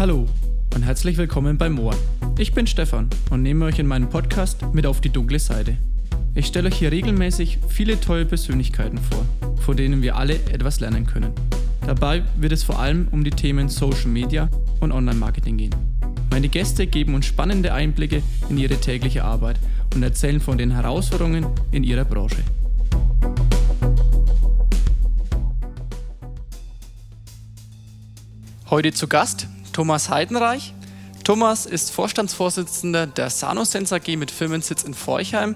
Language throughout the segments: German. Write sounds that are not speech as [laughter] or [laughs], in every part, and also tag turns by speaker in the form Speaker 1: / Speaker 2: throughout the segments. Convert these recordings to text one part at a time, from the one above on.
Speaker 1: Hallo und herzlich willkommen bei Moor. Ich bin Stefan und nehme euch in meinem Podcast mit auf die dunkle Seite. Ich stelle euch hier regelmäßig viele tolle Persönlichkeiten vor, von denen wir alle etwas lernen können. Dabei wird es vor allem um die Themen Social Media und Online-Marketing gehen. Meine Gäste geben uns spannende Einblicke in ihre tägliche Arbeit und erzählen von den Herausforderungen in ihrer Branche. Heute zu Gast Thomas Heidenreich. Thomas ist Vorstandsvorsitzender der Sanosense AG mit Firmensitz in Forchheim.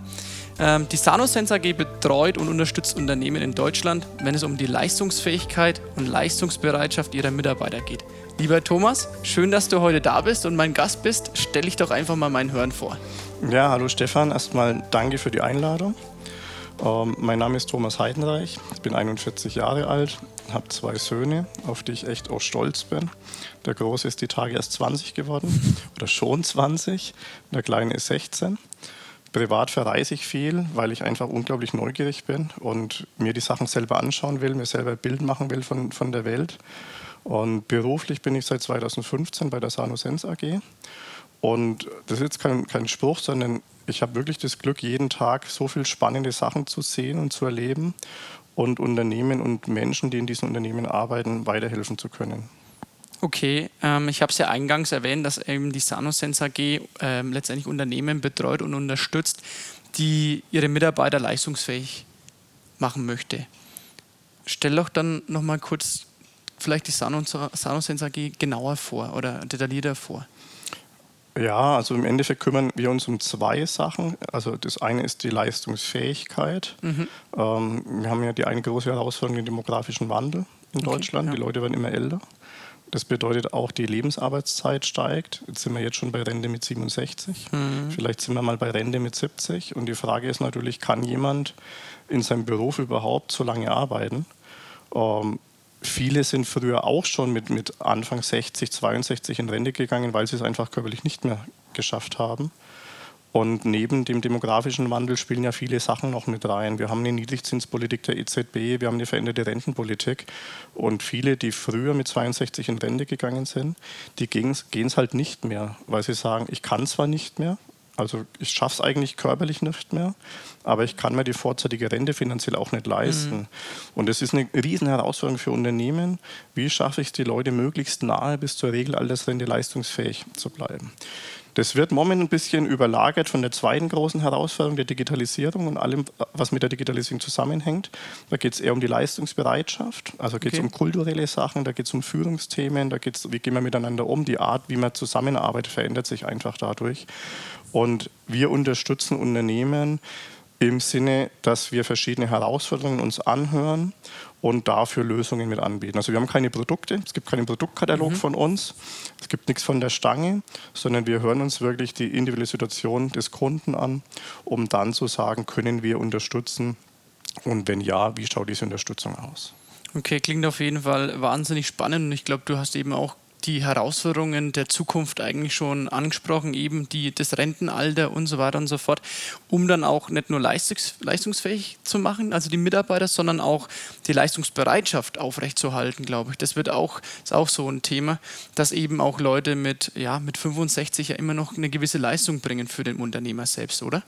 Speaker 1: Ähm, die Sanosense AG betreut und unterstützt Unternehmen in Deutschland, wenn es um die Leistungsfähigkeit und Leistungsbereitschaft ihrer Mitarbeiter geht. Lieber Thomas, schön, dass du heute da bist und mein Gast bist. Stell ich doch einfach mal meinen Hören vor.
Speaker 2: Ja, hallo Stefan. Erstmal danke für die Einladung. Ähm, mein Name ist Thomas Heidenreich. Ich bin 41 Jahre alt, habe zwei Söhne, auf die ich echt auch stolz bin. Der Große ist die Tage erst 20 geworden [laughs] oder schon 20. Der Kleine ist 16. Privat verreise ich viel, weil ich einfach unglaublich neugierig bin und mir die Sachen selber anschauen will, mir selber ein Bild machen will von, von der Welt. Und beruflich bin ich seit 2015 bei der Sanosense AG. Und das ist jetzt kein, kein Spruch, sondern ich habe wirklich das Glück, jeden Tag so viele spannende Sachen zu sehen und zu erleben und Unternehmen und Menschen, die in diesen Unternehmen arbeiten, weiterhelfen zu können.
Speaker 1: Okay, ähm, ich habe es ja eingangs erwähnt, dass eben die Sanosense AG äh, letztendlich Unternehmen betreut und unterstützt, die ihre Mitarbeiter leistungsfähig machen möchte. Stell doch dann nochmal kurz vielleicht die Sanosense AG genauer vor oder detaillierter vor.
Speaker 2: Ja, also im Endeffekt kümmern wir uns um zwei Sachen. Also das eine ist die Leistungsfähigkeit. Mhm. Ähm, wir haben ja die eine große Herausforderung, den demografischen Wandel in okay, Deutschland. Ja. Die Leute werden immer älter. Das bedeutet auch, die Lebensarbeitszeit steigt. Jetzt sind wir jetzt schon bei Rente mit 67. Mhm. Vielleicht sind wir mal bei Rente mit 70. Und die Frage ist natürlich, kann jemand in seinem Beruf überhaupt so lange arbeiten? Ähm, viele sind früher auch schon mit, mit Anfang 60, 62 in Rente gegangen, weil sie es einfach körperlich nicht mehr geschafft haben. Und neben dem demografischen Wandel spielen ja viele Sachen noch mit rein. Wir haben eine Niedrigzinspolitik der EZB, wir haben eine veränderte Rentenpolitik. Und viele, die früher mit 62 in Rente gegangen sind, die gehen es halt nicht mehr, weil sie sagen, ich kann zwar nicht mehr, also ich schaffe es eigentlich körperlich nicht mehr, aber ich kann mir die vorzeitige Rente finanziell auch nicht leisten. Mhm. Und das ist eine riesen Herausforderung für Unternehmen. Wie schaffe ich es, die Leute möglichst nahe bis zur Regelaltersrente leistungsfähig zu bleiben? Das wird momentan ein bisschen überlagert von der zweiten großen Herausforderung der Digitalisierung und allem, was mit der Digitalisierung zusammenhängt. Da geht es eher um die Leistungsbereitschaft, also geht es okay. um kulturelle Sachen, da geht es um Führungsthemen, da geht es, wie gehen wir miteinander um, die Art, wie man zusammenarbeitet, verändert sich einfach dadurch. Und wir unterstützen Unternehmen im Sinne, dass wir verschiedene Herausforderungen uns anhören und dafür Lösungen mit anbieten. Also wir haben keine Produkte, es gibt keinen Produktkatalog mhm. von uns, es gibt nichts von der Stange, sondern wir hören uns wirklich die individuelle Situation des Kunden an, um dann zu sagen, können wir unterstützen und wenn ja, wie schaut diese Unterstützung aus?
Speaker 1: Okay, klingt auf jeden Fall wahnsinnig spannend und ich glaube, du hast eben auch die Herausforderungen der Zukunft eigentlich schon angesprochen, eben die, das Rentenalter und so weiter und so fort, um dann auch nicht nur leistungs, leistungsfähig zu machen, also die Mitarbeiter, sondern auch die Leistungsbereitschaft aufrechtzuerhalten, glaube ich. Das wird auch, ist auch so ein Thema, dass eben auch Leute mit, ja, mit 65 ja immer noch eine gewisse Leistung bringen für den Unternehmer selbst, oder?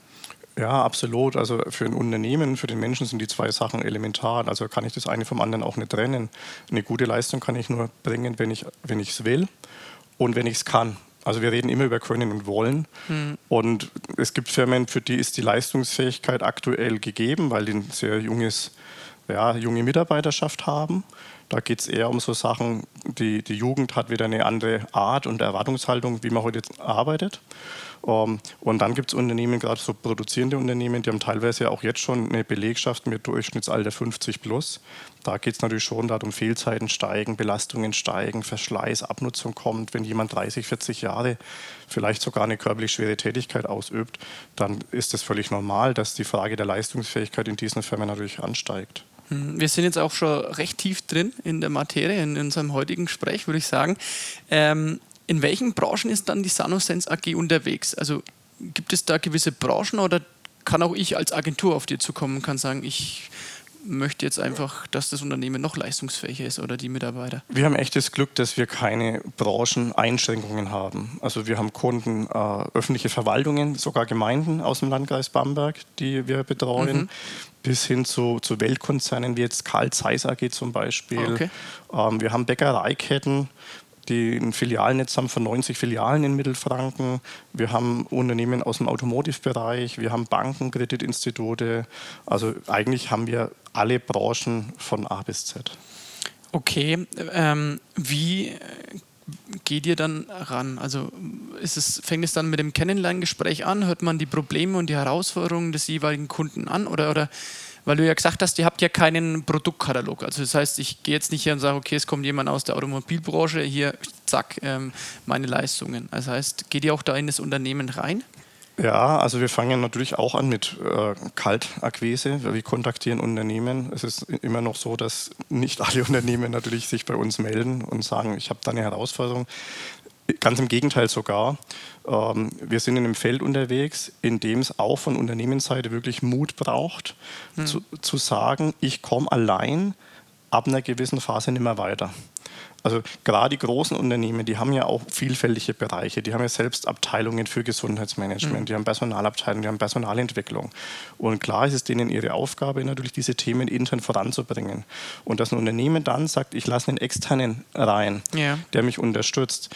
Speaker 2: Ja, absolut. Also für ein Unternehmen, für den Menschen sind die zwei Sachen elementar. Also kann ich das eine vom anderen auch nicht trennen. Eine gute Leistung kann ich nur bringen, wenn ich wenn es will und wenn ich es kann. Also wir reden immer über Können und Wollen. Hm. Und es gibt Firmen, für die ist die Leistungsfähigkeit aktuell gegeben, weil die ein sehr junges, ja, junge Mitarbeiterschaft haben. Da geht es eher um so Sachen, die, die Jugend hat wieder eine andere Art und Erwartungshaltung, wie man heute arbeitet. Ähm, und dann gibt es Unternehmen, gerade so produzierende Unternehmen, die haben teilweise auch jetzt schon eine Belegschaft mit Durchschnittsalter 50 plus. Da geht es natürlich schon darum, Fehlzeiten steigen, Belastungen steigen, Verschleiß, Abnutzung kommt. Wenn jemand 30, 40 Jahre vielleicht sogar eine körperlich schwere Tätigkeit ausübt, dann ist es völlig normal, dass die Frage der Leistungsfähigkeit in diesen Firmen natürlich ansteigt.
Speaker 1: Hm, wir sind jetzt auch schon recht tief drin in der Materie, in unserem heutigen Gespräch, würde ich sagen. Ähm, in welchen Branchen ist dann die Sanosense AG unterwegs? Also gibt es da gewisse Branchen oder kann auch ich als Agentur auf dir zukommen und kann sagen, ich möchte jetzt einfach, dass das Unternehmen noch leistungsfähiger ist oder die Mitarbeiter?
Speaker 2: Wir haben echt das Glück, dass wir keine Brancheneinschränkungen haben. Also wir haben Kunden, äh, öffentliche Verwaltungen, sogar Gemeinden aus dem Landkreis Bamberg, die wir betreuen. Mhm bis hin zu, zu, Weltkonzernen wie jetzt Karl Zeiss AG zum Beispiel. Okay. Ähm, wir haben Bäckereiketten, die ein Filialnetz haben von 90 Filialen in Mittelfranken. Wir haben Unternehmen aus dem Automotive-Bereich, wir haben Banken, Kreditinstitute. Also eigentlich haben wir alle Branchen von A bis Z.
Speaker 1: Okay, ähm, wie geht ihr dann ran? Also ist es, fängt es dann mit dem Kennenlerngespräch an? Hört man die Probleme und die Herausforderungen des jeweiligen Kunden an? Oder, oder weil du ja gesagt hast, ihr habt ja keinen Produktkatalog. Also das heißt, ich gehe jetzt nicht hier und sage, okay, es kommt jemand aus der Automobilbranche, hier, zack, ähm, meine Leistungen. Das heißt, geht ihr auch da in das Unternehmen rein?
Speaker 2: Ja, also wir fangen natürlich auch an mit äh, Kaltakquise. Wir kontaktieren Unternehmen. Es ist immer noch so, dass nicht alle [laughs] Unternehmen natürlich sich bei uns melden und sagen, ich habe da eine Herausforderung. Ganz im Gegenteil sogar. Ähm, wir sind in einem Feld unterwegs, in dem es auch von Unternehmensseite wirklich Mut braucht, hm. zu, zu sagen, ich komme allein ab einer gewissen Phase nicht mehr weiter. Also gerade die großen Unternehmen, die haben ja auch vielfältige Bereiche. Die haben ja selbst Abteilungen für Gesundheitsmanagement, mhm. die haben Personalabteilungen, die haben Personalentwicklung. Und klar ist es denen ihre Aufgabe, natürlich diese Themen intern voranzubringen. Und dass ein Unternehmen dann sagt, ich lasse einen externen rein, ja. der mich unterstützt,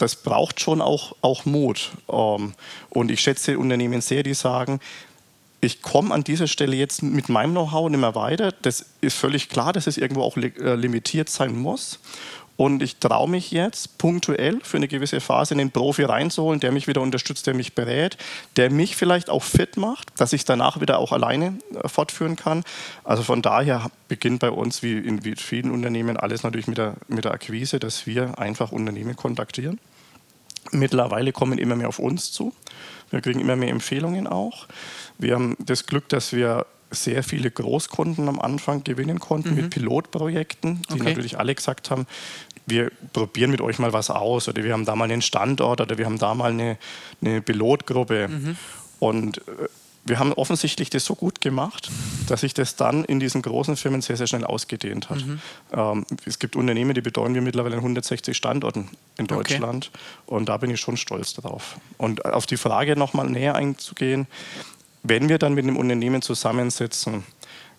Speaker 2: das braucht schon auch, auch Mut. Ähm, und ich schätze Unternehmen sehr, die sagen, ich komme an dieser Stelle jetzt mit meinem Know-how nicht mehr weiter. Das ist völlig klar, dass es irgendwo auch äh, limitiert sein muss. Und ich traue mich jetzt punktuell für eine gewisse Phase einen Profi reinzuholen, der mich wieder unterstützt, der mich berät, der mich vielleicht auch fit macht, dass ich danach wieder auch alleine äh, fortführen kann. Also von daher beginnt bei uns wie in vielen Unternehmen alles natürlich mit der, mit der Akquise, dass wir einfach Unternehmen kontaktieren. Mittlerweile kommen immer mehr auf uns zu. Wir kriegen immer mehr Empfehlungen auch. Wir haben das Glück, dass wir sehr viele Großkunden am Anfang gewinnen konnten mhm. mit Pilotprojekten, die okay. natürlich alle gesagt haben, wir probieren mit euch mal was aus oder wir haben da mal einen Standort oder wir haben da mal eine, eine Pilotgruppe. Mhm. Und äh, wir haben offensichtlich das so gut gemacht, dass sich das dann in diesen großen Firmen sehr, sehr schnell ausgedehnt hat. Mhm. Ähm, es gibt Unternehmen, die betreuen wir mittlerweile in 160 Standorten in Deutschland. Okay. Und da bin ich schon stolz darauf. Und auf die Frage nochmal näher einzugehen, wenn wir dann mit einem Unternehmen zusammensitzen,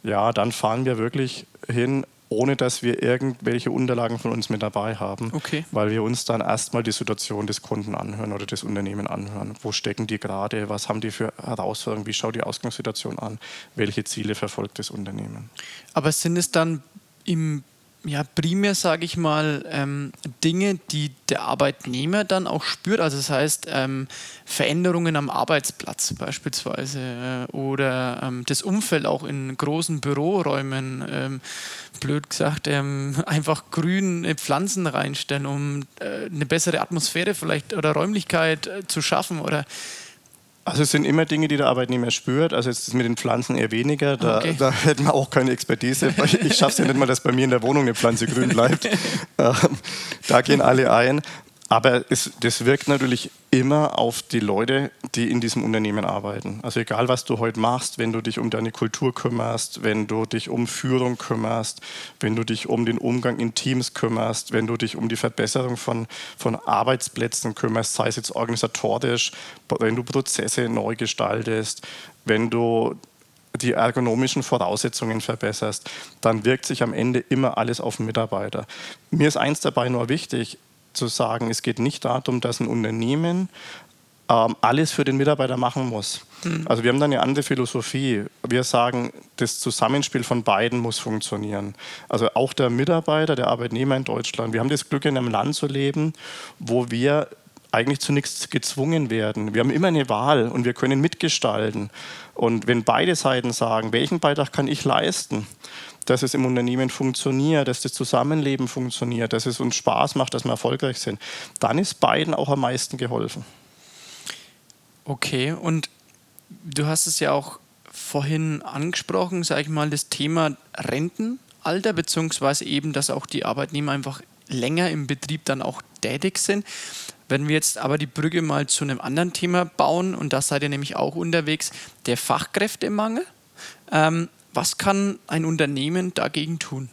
Speaker 2: ja, dann fahren wir wirklich hin ohne dass wir irgendwelche Unterlagen von uns mit dabei haben, okay. weil wir uns dann erstmal die Situation des Kunden anhören oder des Unternehmens anhören. Wo stecken die gerade? Was haben die für Herausforderungen? Wie schaut die Ausgangssituation an? Welche Ziele verfolgt das Unternehmen?
Speaker 1: Aber sind es dann im ja, primär, sage ich mal, ähm, Dinge, die der Arbeitnehmer dann auch spürt. Also das heißt, ähm, Veränderungen am Arbeitsplatz beispielsweise äh, oder ähm, das Umfeld auch in großen Büroräumen, ähm, blöd gesagt, ähm, [laughs] einfach grüne Pflanzen reinstellen, um äh, eine bessere Atmosphäre vielleicht oder Räumlichkeit äh, zu schaffen oder
Speaker 2: also es sind immer Dinge, die der Arbeitnehmer spürt. Also jetzt mit den Pflanzen eher weniger. Da, okay. da [laughs] hätten wir auch keine Expertise. Ich schaffe es ja nicht mal, dass bei mir in der Wohnung eine Pflanze grün bleibt. [laughs] Ähm, da gehen alle ein. Aber es, das wirkt natürlich immer auf die Leute, die in diesem Unternehmen arbeiten. Also egal, was du heute machst, wenn du dich um deine Kultur kümmerst, wenn du dich um Führung kümmerst, wenn du dich um den Umgang in Teams kümmerst, wenn du dich um die Verbesserung von, von Arbeitsplätzen kümmerst, sei es jetzt organisatorisch, wenn du Prozesse neu gestaltest, wenn du die ergonomischen Voraussetzungen verbesserst, dann wirkt sich am Ende immer alles auf den Mitarbeiter. Mir ist eins dabei nur wichtig, zu sagen, es geht nicht darum, dass ein Unternehmen ähm, alles für den Mitarbeiter machen muss. Mhm. Also wir haben da eine andere Philosophie. Wir sagen, das Zusammenspiel von beiden muss funktionieren. Also auch der Mitarbeiter, der Arbeitnehmer in Deutschland. Wir haben das Glück, in einem Land zu leben, wo wir eigentlich zu nichts gezwungen werden. Wir haben immer eine Wahl und wir können mitgestalten. Und wenn beide Seiten sagen, welchen Beitrag kann ich leisten, dass es im Unternehmen funktioniert, dass das Zusammenleben funktioniert, dass es uns Spaß macht, dass wir erfolgreich sind, dann ist beiden auch am meisten geholfen.
Speaker 1: Okay, und du hast es ja auch vorhin angesprochen, sage ich mal, das Thema Rentenalter, beziehungsweise eben, dass auch die Arbeitnehmer einfach länger im Betrieb dann auch tätig sind. Wenn wir jetzt aber die Brücke mal zu einem anderen Thema bauen, und da seid ihr nämlich auch unterwegs, der Fachkräftemangel. Ähm, Was kann ein Unternehmen dagegen tun?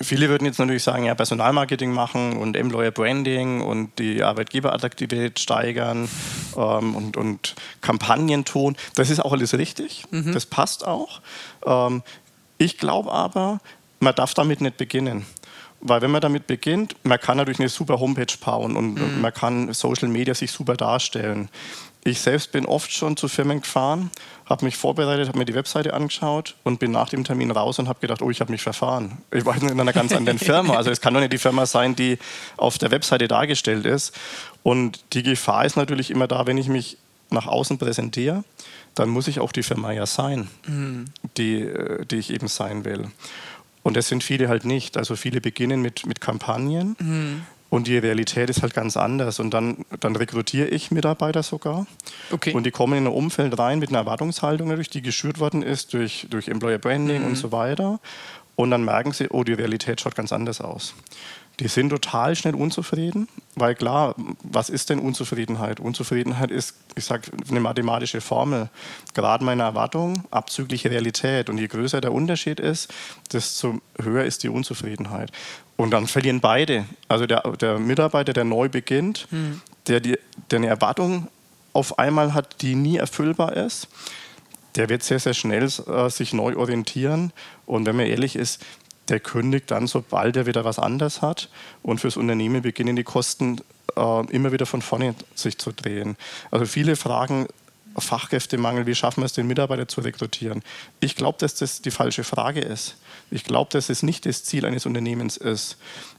Speaker 2: Viele würden jetzt natürlich sagen, ja, Personalmarketing machen und Employer Branding und die Arbeitgeberattraktivität steigern ähm, und, und Kampagnen tun. Das ist auch alles richtig. Mhm. Das passt auch. Ähm, ich glaube aber, man darf damit nicht beginnen. Weil wenn man damit beginnt, man kann natürlich eine super Homepage bauen und mhm. man kann Social Media sich super darstellen. Ich selbst bin oft schon zu Firmen gefahren, habe mich vorbereitet, habe mir die Webseite angeschaut und bin nach dem Termin raus und habe gedacht, oh, ich habe mich verfahren. Ich war in einer ganz anderen Firma. Also es kann doch nicht die Firma sein, die auf der Webseite dargestellt ist. Und die Gefahr ist natürlich immer da, wenn ich mich nach außen präsentiere, dann muss ich auch die Firma ja sein, mhm. die, äh, die ich eben sein will. Und das sind viele halt nicht. Also viele beginnen mit, mit Kampagnen. Mhm. Und die Realität ist halt ganz anders. Und dann, dann rekrutiere ich Mitarbeiter sogar. Okay. Und die kommen in ein Umfeld rein mit einer Erwartungshaltung, natürlich, die geschürt worden ist durch, durch Employer Branding mhm. und so weiter. Und dann merken sie, oh, die Realität schaut ganz anders aus. Die sind total schnell unzufrieden, weil klar, was ist denn Unzufriedenheit? Unzufriedenheit ist, ich sage, eine mathematische Formel. Gerade meine Erwartung abzüglich Realität. Und je größer der Unterschied ist, desto höher ist die Unzufriedenheit. Und dann verlieren beide. Also der, der Mitarbeiter, der neu beginnt, mhm. der, die, der eine Erwartung auf einmal hat, die nie erfüllbar ist, der wird sehr, sehr schnell äh, sich neu orientieren. Und wenn man ehrlich ist, der kündigt dann, sobald er wieder was anderes hat. Und fürs Unternehmen beginnen die Kosten äh, immer wieder von vorne sich zu drehen. Also viele fragen Fachkräftemangel, wie schaffen wir es, den Mitarbeiter zu rekrutieren? Ich glaube, dass das die falsche Frage ist. Ich glaube, dass es nicht das Ziel eines Unternehmens ist,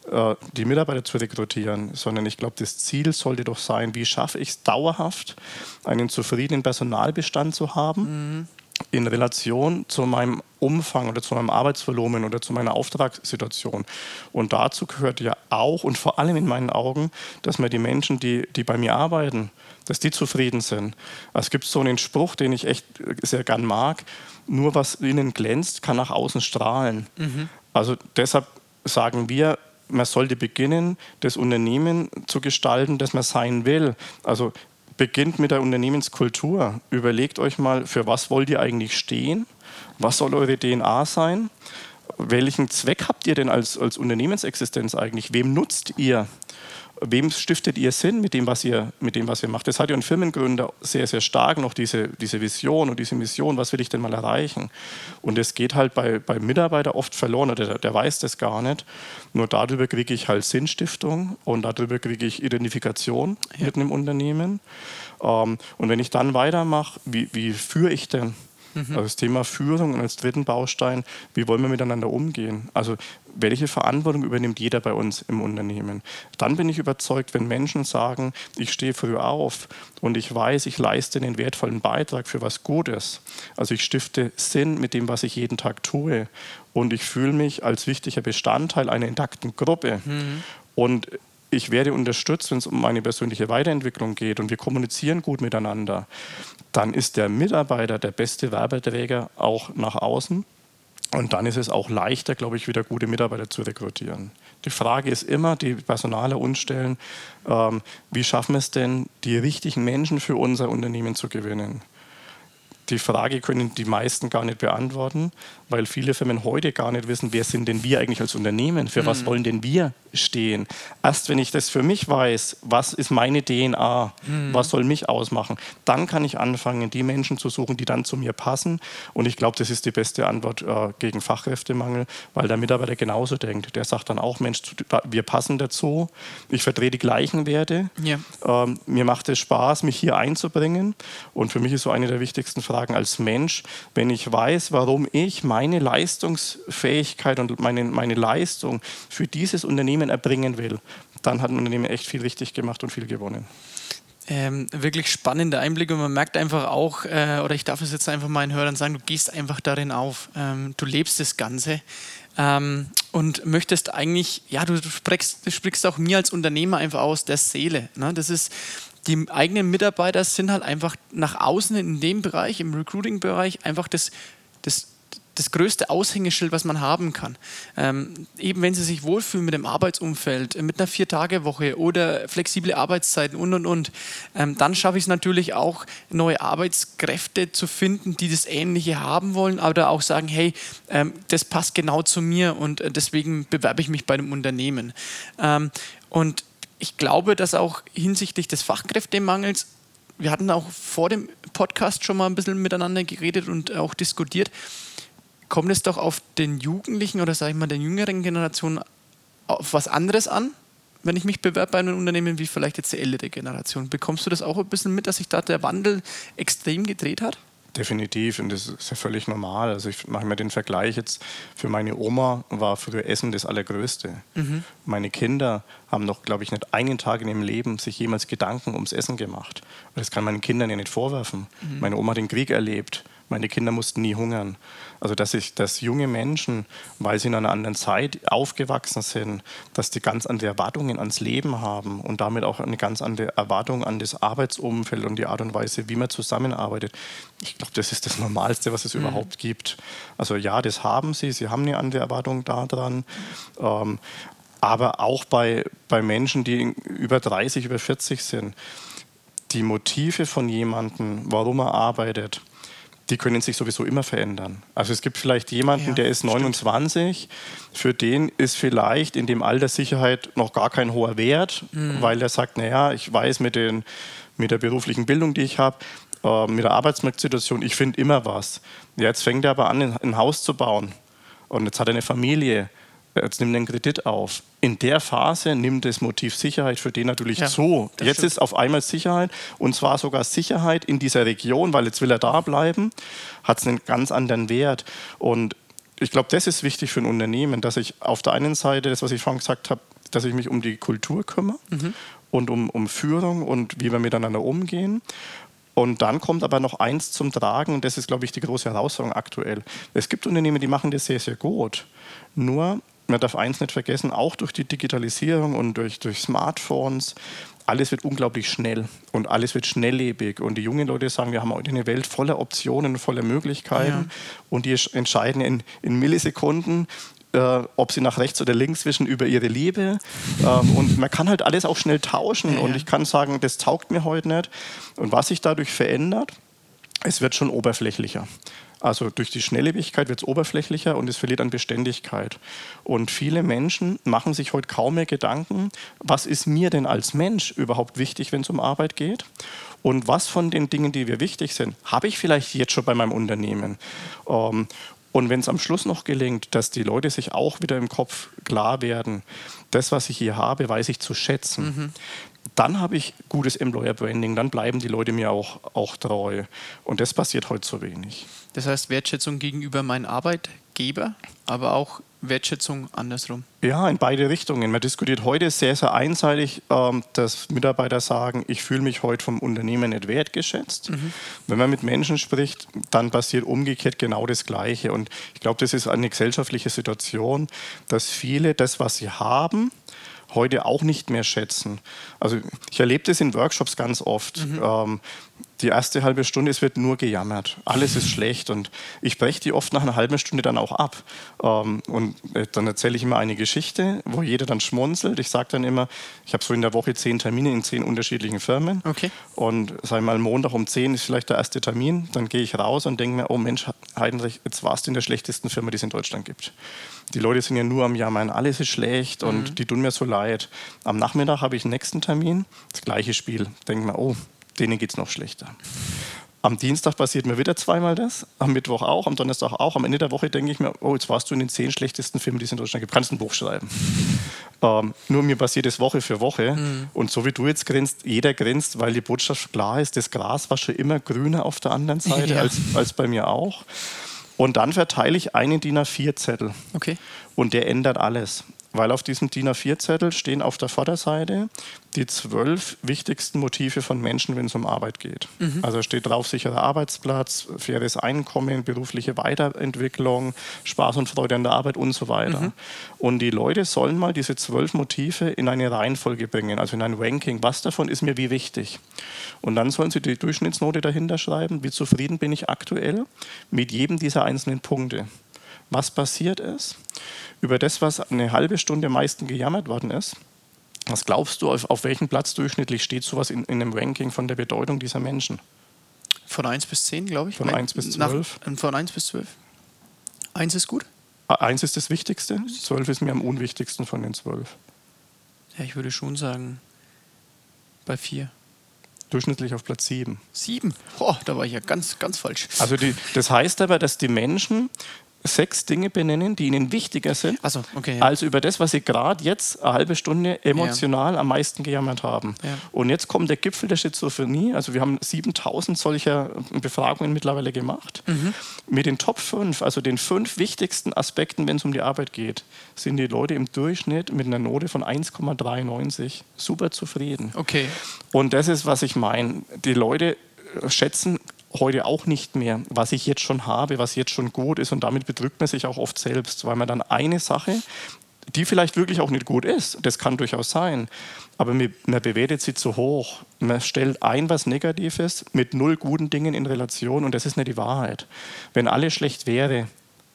Speaker 2: äh, die Mitarbeiter zu rekrutieren, sondern ich glaube, das Ziel sollte doch sein, wie schaffe ich es dauerhaft, einen zufriedenen Personalbestand zu haben. Mhm in Relation zu meinem Umfang oder zu meinem Arbeitsvolumen oder zu meiner Auftragssituation. Und dazu gehört ja auch und vor allem in meinen Augen, dass mir die Menschen, die, die bei mir arbeiten, dass die zufrieden sind. Es gibt so einen Spruch, den ich echt sehr gern mag, nur was innen glänzt, kann nach außen strahlen. Mhm. Also deshalb sagen wir, man sollte beginnen, das Unternehmen zu gestalten, das man sein will. Also beginnt mit der Unternehmenskultur. Überlegt euch mal, für was wollt ihr eigentlich stehen? Was soll eure DNA sein? Welchen Zweck habt ihr denn als, als Unternehmensexistenz eigentlich? Wem nutzt ihr? Wem stiftet ihr Sinn mit dem, was ihr, mit dem, was ihr macht? Das hat ja ein Firmengründer sehr, sehr stark noch, diese, diese Vision und diese Mission, was will ich denn mal erreichen? Und es geht halt bei, bei Mitarbeiter oft verloren, oder der, der weiß das gar nicht. Nur darüber kriege ich halt Sinnstiftung und darüber kriege ich Identifikation ja. mit einem Unternehmen. Ähm, und wenn ich dann weitermache, wie, wie führe ich denn? Mhm. Also das Thema Führung und als dritten Baustein, wie wollen wir miteinander umgehen? Also welche Verantwortung übernimmt jeder bei uns im Unternehmen? Dann bin ich überzeugt, wenn Menschen sagen, ich stehe früh auf und ich weiß, ich leiste einen wertvollen Beitrag für was Gutes. Also ich stifte Sinn mit dem, was ich jeden Tag tue und ich fühle mich als wichtiger Bestandteil einer intakten Gruppe. Mhm. Und ich werde unterstützt, wenn es um meine persönliche Weiterentwicklung geht und wir kommunizieren gut miteinander, dann ist der Mitarbeiter der beste Werbeträger auch nach außen. Und dann ist es auch leichter, glaube ich, wieder gute Mitarbeiter zu rekrutieren. Die Frage ist immer, die Personale uns stellen, ähm, wie schaffen wir es denn, die richtigen Menschen für unser Unternehmen zu gewinnen? Die Frage können die meisten gar nicht beantworten, weil viele Firmen heute gar nicht wissen, wer sind denn wir eigentlich als Unternehmen, für mhm. was wollen denn wir stehen. Erst wenn ich das für mich weiß, was ist meine DNA, mhm. was soll mich ausmachen, dann kann ich anfangen, die Menschen zu suchen, die dann zu mir passen. Und ich glaube, das ist die beste Antwort äh, gegen Fachkräftemangel, weil der Mitarbeiter genauso denkt. Der sagt dann auch, Mensch, wir passen dazu, ich vertrete die gleichen Werte, ja. ähm, mir macht es Spaß, mich hier einzubringen. Und für mich ist so eine der wichtigsten Fragen als Mensch, wenn ich weiß, warum ich meine Leistungsfähigkeit und meine, meine Leistung für dieses Unternehmen Unternehmen erbringen will, dann hat ein Unternehmen echt viel richtig gemacht und viel gewonnen.
Speaker 1: Ähm, wirklich spannender Einblick und man merkt einfach auch, äh, oder ich darf es jetzt einfach meinen Hörern sagen, du gehst einfach darin auf, ähm, du lebst das Ganze ähm, und möchtest eigentlich, ja, du, du, sprichst, du sprichst auch mir als Unternehmer einfach aus der Seele. Ne? Das ist, die eigenen Mitarbeiter sind halt einfach nach außen in dem Bereich, im Recruiting-Bereich, einfach das, das das größte Aushängeschild, was man haben kann. Ähm, eben wenn sie sich wohlfühlen mit dem Arbeitsumfeld, mit einer Vier-Tage-Woche oder flexible Arbeitszeiten und und und, ähm, dann schaffe ich es natürlich auch, neue Arbeitskräfte zu finden, die das Ähnliche haben wollen, aber auch sagen, hey, ähm, das passt genau zu mir und äh, deswegen bewerbe ich mich bei dem Unternehmen. Ähm, und ich glaube, dass auch hinsichtlich des Fachkräftemangels wir hatten auch vor dem Podcast schon mal ein bisschen miteinander geredet und auch diskutiert kommt es doch auf den Jugendlichen oder sage ich mal der jüngeren Generation auf was anderes an, wenn ich mich bewerbe bei einem Unternehmen wie vielleicht jetzt die ältere Generation. Bekommst du das auch ein bisschen mit, dass sich da der Wandel extrem gedreht hat?
Speaker 2: Definitiv und das ist ja völlig normal. Also ich mache mir den Vergleich jetzt, für meine Oma war früher Essen das Allergrößte. Mhm. Meine Kinder haben noch, glaube ich, nicht einen Tag in ihrem Leben sich jemals Gedanken ums Essen gemacht. Und das kann meinen Kindern ja nicht vorwerfen. Mhm. Meine Oma hat den Krieg erlebt meine Kinder mussten nie hungern. Also dass ich, dass junge Menschen, weil sie in einer anderen Zeit aufgewachsen sind, dass die ganz andere Erwartungen ans Leben haben und damit auch eine ganz andere Erwartung an das Arbeitsumfeld und die Art und Weise, wie man zusammenarbeitet. Ich glaube, das ist das Normalste, was es mhm. überhaupt gibt. Also ja, das haben sie. Sie haben eine andere Erwartung daran. Ähm, aber auch bei, bei Menschen, die über 30, über 40 sind, die Motive von jemandem, warum er arbeitet, die können sich sowieso immer verändern. Also es gibt vielleicht jemanden, ja, der ist 29, stimmt. für den ist vielleicht in dem Alter Sicherheit noch gar kein hoher Wert, mhm. weil er sagt, naja, ich weiß mit, den, mit der beruflichen Bildung, die ich habe, äh, mit der Arbeitsmarktsituation, ich finde immer was. Jetzt fängt er aber an, ein Haus zu bauen und jetzt hat er eine Familie jetzt nimmt er einen Kredit auf. In der Phase nimmt das Motiv Sicherheit für den natürlich ja, zu. Jetzt stimmt. ist auf einmal Sicherheit und zwar sogar Sicherheit in dieser Region, weil jetzt will er da bleiben, hat es einen ganz anderen Wert. Und ich glaube, das ist wichtig für ein Unternehmen, dass ich auf der einen Seite, das, was ich vorhin gesagt habe, dass ich mich um die Kultur kümmere mhm. und um, um Führung und wie wir miteinander umgehen. Und dann kommt aber noch eins zum Tragen, und das ist, glaube ich, die große Herausforderung aktuell. Es gibt Unternehmen, die machen das sehr, sehr gut. Nur man darf eins nicht vergessen, auch durch die Digitalisierung und durch, durch Smartphones, alles wird unglaublich schnell und alles wird schnelllebig. Und die jungen Leute sagen, wir haben heute eine Welt voller Optionen, voller Möglichkeiten ja. und die entscheiden in, in Millisekunden, äh, ob sie nach rechts oder links wischen über ihre Liebe. Ähm, und man kann halt alles auch schnell tauschen. Ja. Und ich kann sagen, das taugt mir heute nicht. Und was sich dadurch verändert, es wird schon oberflächlicher. Also durch die Schnelllebigkeit wird es oberflächlicher und es verliert an Beständigkeit. Und viele Menschen machen sich heute kaum mehr Gedanken, was ist mir denn als Mensch überhaupt wichtig, wenn es um Arbeit geht? Und was von den Dingen, die mir wichtig sind, habe ich vielleicht jetzt schon bei meinem Unternehmen? Ähm, und wenn es am Schluss noch gelingt, dass die Leute sich auch wieder im Kopf klar werden, das, was ich hier habe, weiß ich zu schätzen, mhm dann habe ich gutes Employer Branding, dann bleiben die Leute mir auch, auch treu. Und das passiert heute zu wenig.
Speaker 1: Das heißt Wertschätzung gegenüber meinem Arbeitgeber, aber auch Wertschätzung andersrum.
Speaker 2: Ja, in beide Richtungen. Man diskutiert heute sehr, sehr einseitig, ähm, dass Mitarbeiter sagen, ich fühle mich heute vom Unternehmen nicht wertgeschätzt. Mhm. Wenn man mit Menschen spricht, dann passiert umgekehrt genau das Gleiche. Und ich glaube, das ist eine gesellschaftliche Situation, dass viele das, was sie haben, heute auch nicht mehr schätzen. Also ich erlebe das in Workshops ganz oft. Mhm. Ähm, die erste halbe Stunde, es wird nur gejammert. Alles ist schlecht und ich breche die oft nach einer halben Stunde dann auch ab. Ähm, und äh, dann erzähle ich immer eine Geschichte, wo jeder dann schmunzelt. Ich sage dann immer, ich habe so in der Woche zehn Termine in zehn unterschiedlichen Firmen. Okay. Und sag mal, Montag um zehn ist vielleicht der erste Termin. Dann gehe ich raus und denke mir, oh Mensch, Heidenreich, jetzt warst du in der schlechtesten Firma, die es in Deutschland gibt. Die Leute sind ja nur am Jammern, alles ist schlecht und mhm. die tun mir so leid. Am Nachmittag habe ich einen nächsten Termin, das gleiche Spiel. Denke mir, oh, denen geht es noch schlechter. Am Dienstag passiert mir wieder zweimal das, am Mittwoch auch, am Donnerstag auch. Am Ende der Woche denke ich mir, oh, jetzt warst du in den zehn schlechtesten Filmen, die es in Deutschland gibt. Kannst ein Buch schreiben. [laughs] Ähm, nur mir passiert es Woche für Woche. Mhm. Und so wie du jetzt grinst, jeder grinst, weil die Botschaft klar ist, das Gras war schon immer grüner auf der anderen Seite ja. als, als bei mir auch. Und dann verteile ich einen DIN A4-Zettel. Okay. Und der ändert alles weil auf diesem DIN A4-Zettel stehen auf der Vorderseite die zwölf wichtigsten Motive von Menschen, wenn es um Arbeit geht. Mhm. Also steht drauf sicherer Arbeitsplatz, faires Einkommen, berufliche Weiterentwicklung, Spaß und Freude an der Arbeit und so weiter. Mhm. Und die Leute sollen mal diese zwölf Motive in eine Reihenfolge bringen, also in ein Ranking. Was davon ist mir wie wichtig? Und dann sollen sie die Durchschnittsnote dahinter schreiben, wie zufrieden bin ich aktuell mit jedem dieser einzelnen Punkte. Was passiert ist, über das, was eine halbe Stunde meisten gejammert worden ist. Was glaubst du, auf, auf welchem Platz durchschnittlich steht sowas in, in einem Ranking von der Bedeutung dieser Menschen?
Speaker 1: Von 1 bis 10, glaube ich.
Speaker 2: Von 1 bis 12.
Speaker 1: Nach, von 1 bis 12. 1 ist gut?
Speaker 2: 1 ist das Wichtigste, 12 ist mir am unwichtigsten von den 12.
Speaker 1: Ja, ich würde schon sagen, bei 4.
Speaker 2: Durchschnittlich auf Platz 7.
Speaker 1: 7? Boah, da war ich ja ganz, ganz falsch.
Speaker 2: Also die, das heißt aber, dass die Menschen sechs Dinge benennen, die ihnen wichtiger sind,
Speaker 1: so, okay, ja.
Speaker 2: als über das, was sie gerade jetzt eine halbe Stunde emotional ja. am meisten gejammert haben. Ja. Und jetzt kommt der Gipfel der Schizophrenie. Also wir haben 7000 solcher Befragungen mittlerweile gemacht. Mhm. Mit den Top 5, also den fünf wichtigsten Aspekten, wenn es um die Arbeit geht, sind die Leute im Durchschnitt mit einer Note von 1,93 super zufrieden.
Speaker 1: Okay.
Speaker 2: Und das ist, was ich meine. Die Leute schätzen heute auch nicht mehr, was ich jetzt schon habe, was jetzt schon gut ist. Und damit bedrückt man sich auch oft selbst, weil man dann eine Sache, die vielleicht wirklich auch nicht gut ist, das kann durchaus sein, aber man bewertet sie zu hoch. Man stellt ein was Negatives mit null guten Dingen in Relation und das ist nicht die Wahrheit. Wenn alles schlecht wäre,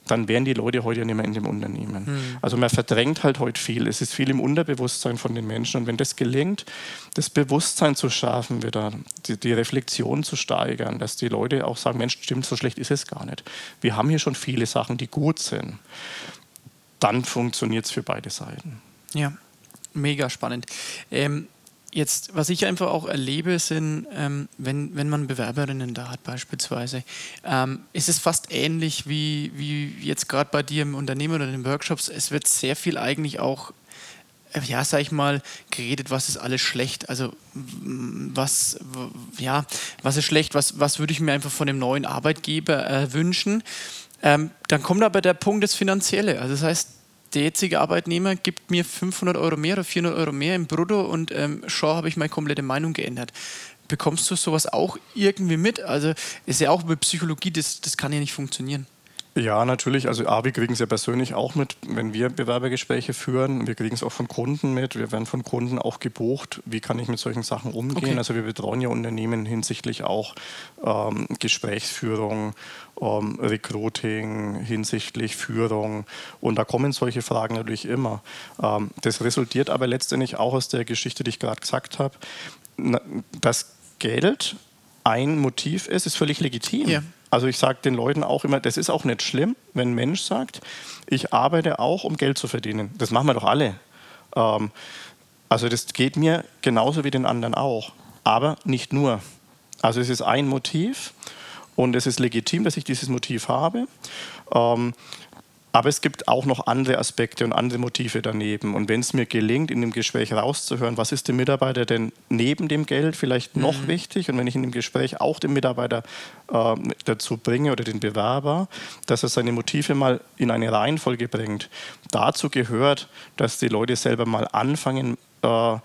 Speaker 2: dann wären die Leute heute ja nicht mehr in dem Unternehmen. Mhm. Also man verdrängt halt heute viel. Es ist viel im Unterbewusstsein von den Menschen. Und wenn das gelingt, das Bewusstsein zu schaffen wieder, die, die Reflexion zu steigern, dass die Leute auch sagen, Mensch, stimmt, so schlecht ist es gar nicht. Wir haben hier schon viele Sachen, die gut sind. Dann funktioniert es für beide Seiten.
Speaker 1: Ja, mega spannend. Ähm, Jetzt, was ich einfach auch erlebe, sind, ähm, wenn, wenn man Bewerberinnen da hat beispielsweise, ähm, ist es fast ähnlich wie, wie jetzt gerade bei dir im Unternehmen oder in den Workshops. Es wird sehr viel eigentlich auch, äh, ja, sag ich mal, geredet, was ist alles schlecht. Also was, ja, was ist schlecht, was, was würde ich mir einfach von dem neuen Arbeitgeber äh, wünschen. Ähm, dann kommt aber der Punkt das Finanzielle. Also das heißt, der jetzige Arbeitnehmer gibt mir 500 Euro mehr oder 400 Euro mehr im Brutto und ähm, schon habe ich meine komplette Meinung geändert. Bekommst du sowas auch irgendwie mit? Also ist ja auch mit Psychologie, das, das kann ja nicht funktionieren.
Speaker 2: Ja, natürlich. Also A, wir kriegen es ja persönlich auch mit, wenn wir Bewerbergespräche führen. Wir kriegen es auch von Kunden mit. Wir werden von Kunden auch gebucht. Wie kann ich mit solchen Sachen umgehen? Okay. Also wir betreuen ja Unternehmen hinsichtlich auch ähm, Gesprächsführung, ähm, Recruiting, hinsichtlich Führung. Und da kommen solche Fragen natürlich immer. Ähm, das resultiert aber letztendlich auch aus der Geschichte, die ich gerade gesagt habe. Das Geld ein Motiv ist, ist völlig legitim. Ja. Also ich sage den Leuten auch immer, das ist auch nicht schlimm, wenn ein Mensch sagt, ich arbeite auch, um Geld zu verdienen. Das machen wir doch alle. Ähm, also das geht mir genauso wie den anderen auch, aber nicht nur. Also es ist ein Motiv und es ist legitim, dass ich dieses Motiv habe. Ähm, aber es gibt auch noch andere Aspekte und andere Motive daneben. Und wenn es mir gelingt, in dem Gespräch rauszuhören, was ist dem Mitarbeiter denn neben dem Geld vielleicht noch mhm. wichtig? Und wenn ich in dem Gespräch auch den Mitarbeiter äh, dazu bringe oder den Bewerber, dass er seine Motive mal in eine Reihenfolge bringt. Dazu gehört, dass die Leute selber mal anfangen, äh,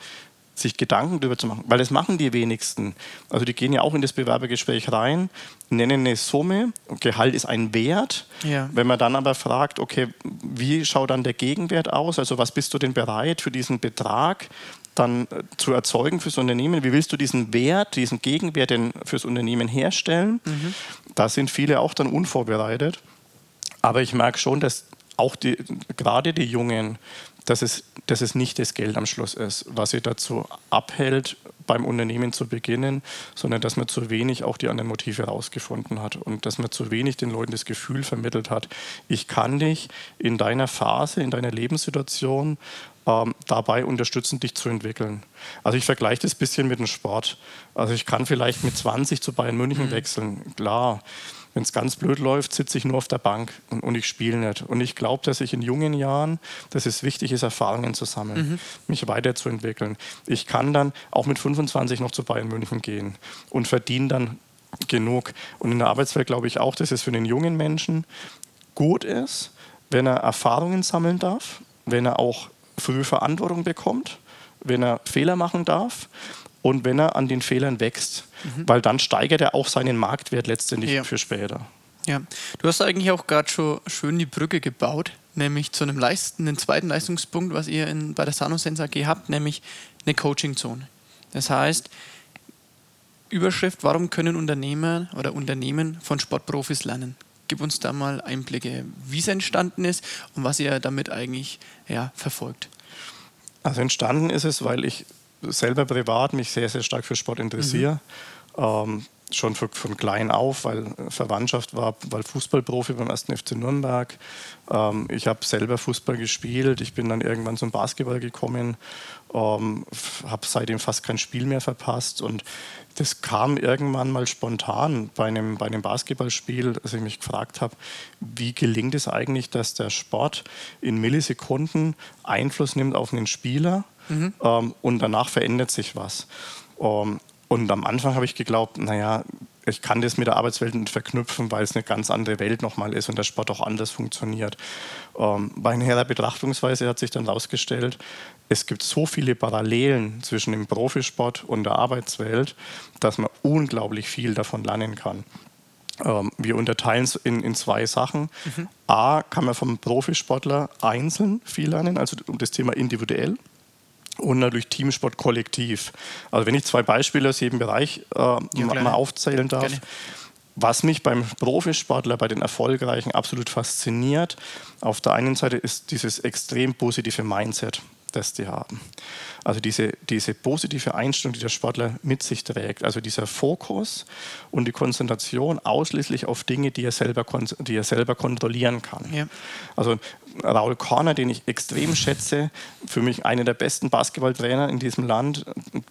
Speaker 2: sich Gedanken darüber zu machen, weil das machen die wenigsten. Also die gehen ja auch in das Bewerbergespräch rein, nennen eine Summe, Gehalt ist ein Wert. Ja. Wenn man dann aber fragt, okay, wie schaut dann der Gegenwert aus? Also was bist du denn bereit für diesen Betrag dann äh, zu erzeugen fürs Unternehmen? Wie willst du diesen Wert, diesen Gegenwert denn fürs Unternehmen herstellen? Mhm. Da sind viele auch dann unvorbereitet. Aber ich merke schon, dass auch die, gerade die Jungen dass es, dass es nicht das Geld am Schluss ist, was sie dazu abhält, beim Unternehmen zu beginnen, sondern dass man zu wenig auch die anderen Motive herausgefunden hat und dass man zu wenig den Leuten das Gefühl vermittelt hat, ich kann dich in deiner Phase, in deiner Lebenssituation ähm, dabei unterstützen, dich zu entwickeln. Also ich vergleiche das ein bisschen mit dem Sport. Also ich kann vielleicht mit 20 zu Bayern München mhm. wechseln, klar. Wenn es ganz blöd läuft, sitze ich nur auf der Bank und, und ich spiele nicht. Und ich glaube, dass ich in jungen Jahren, dass es wichtig ist, Erfahrungen zu sammeln, mhm. mich weiterzuentwickeln. Ich kann dann auch mit 25 noch zu Bayern München gehen und verdiene dann genug. Und in der Arbeitswelt glaube ich auch, dass es für den jungen Menschen gut ist, wenn er Erfahrungen sammeln darf, wenn er auch früh Verantwortung bekommt, wenn er Fehler machen darf und wenn er an den Fehlern wächst, mhm. weil dann steigert er auch seinen Marktwert letztendlich ja. für später.
Speaker 1: Ja, du hast eigentlich auch gerade schon schön die Brücke gebaut, nämlich zu einem Leisten, den zweiten Leistungspunkt, was ihr in, bei der Sanosense AG habt, nämlich eine Coaching-Zone. Das heißt, Überschrift, warum können Unternehmer oder Unternehmen von Sportprofis lernen? gib uns da mal Einblicke, wie es entstanden ist und was ihr damit eigentlich ja, verfolgt.
Speaker 2: Also entstanden ist es, weil ich selber privat mich sehr, sehr stark für Sport interessiere. Mhm. Ähm, schon von, von klein auf, weil Verwandtschaft war, weil Fußballprofi beim 1. FC Nürnberg. Ähm, ich habe selber Fußball gespielt. Ich bin dann irgendwann zum Basketball gekommen, ähm, habe seitdem fast kein Spiel mehr verpasst. Und das kam irgendwann mal spontan bei einem, bei einem Basketballspiel, dass ich mich gefragt habe, wie gelingt es eigentlich, dass der Sport in Millisekunden Einfluss nimmt auf einen Spieler mhm. ähm, und danach verändert sich was. Ähm, und am Anfang habe ich geglaubt, naja, ich kann das mit der Arbeitswelt nicht verknüpfen, weil es eine ganz andere Welt nochmal ist und der Sport auch anders funktioniert. Ähm, bei näherer Betrachtungsweise hat sich dann herausgestellt, es gibt so viele Parallelen zwischen dem Profisport und der Arbeitswelt, dass man unglaublich viel davon lernen kann. Ähm, wir unterteilen es in, in zwei Sachen. Mhm. A, kann man vom Profisportler einzeln viel lernen, also um das Thema individuell und natürlich Teamsport kollektiv. Also wenn ich zwei Beispiele aus jedem Bereich äh, ja, mal aufzählen darf. Gerne. Was mich beim Profisportler, bei den Erfolgreichen absolut fasziniert, auf der einen Seite ist dieses extrem positive Mindset das die haben. Also diese, diese positive Einstellung, die der Sportler mit sich trägt, also dieser Fokus und die Konzentration ausschließlich auf Dinge, die er selber, die er selber kontrollieren kann. Ja. Also Raul Korner, den ich extrem schätze, für mich einer der besten Basketballtrainer in diesem Land,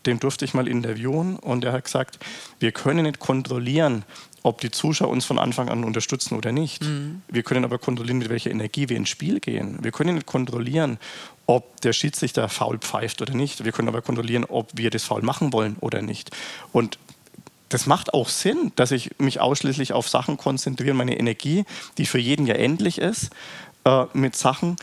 Speaker 2: den durfte ich mal interviewen und er hat gesagt, wir können nicht kontrollieren, ob die Zuschauer uns von Anfang an unterstützen oder nicht. Mhm. Wir können aber kontrollieren, mit welcher Energie wir ins Spiel gehen. Wir können nicht kontrollieren, ob der Schiedsrichter faul pfeift oder nicht. Wir können aber kontrollieren, ob wir das faul machen wollen oder nicht. Und das macht auch Sinn, dass ich mich ausschließlich auf Sachen konzentriere, meine Energie, die für jeden ja endlich ist, äh, mit Sachen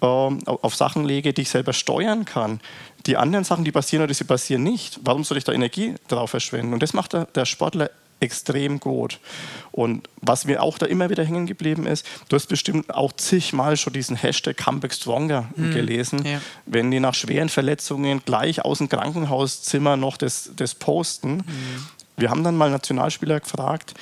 Speaker 2: äh, auf Sachen lege, die ich selber steuern kann. Die anderen Sachen, die passieren oder die passieren nicht, warum soll ich da Energie drauf verschwenden? Und das macht der, der Sportler extrem gut. Und was mir auch da immer wieder hängen geblieben ist, du hast bestimmt auch zigmal schon diesen Hashtag Comeback Stronger mhm. gelesen, ja. wenn die nach schweren Verletzungen gleich aus dem Krankenhauszimmer noch das, das posten. Mhm. Wir haben dann mal Nationalspieler gefragt,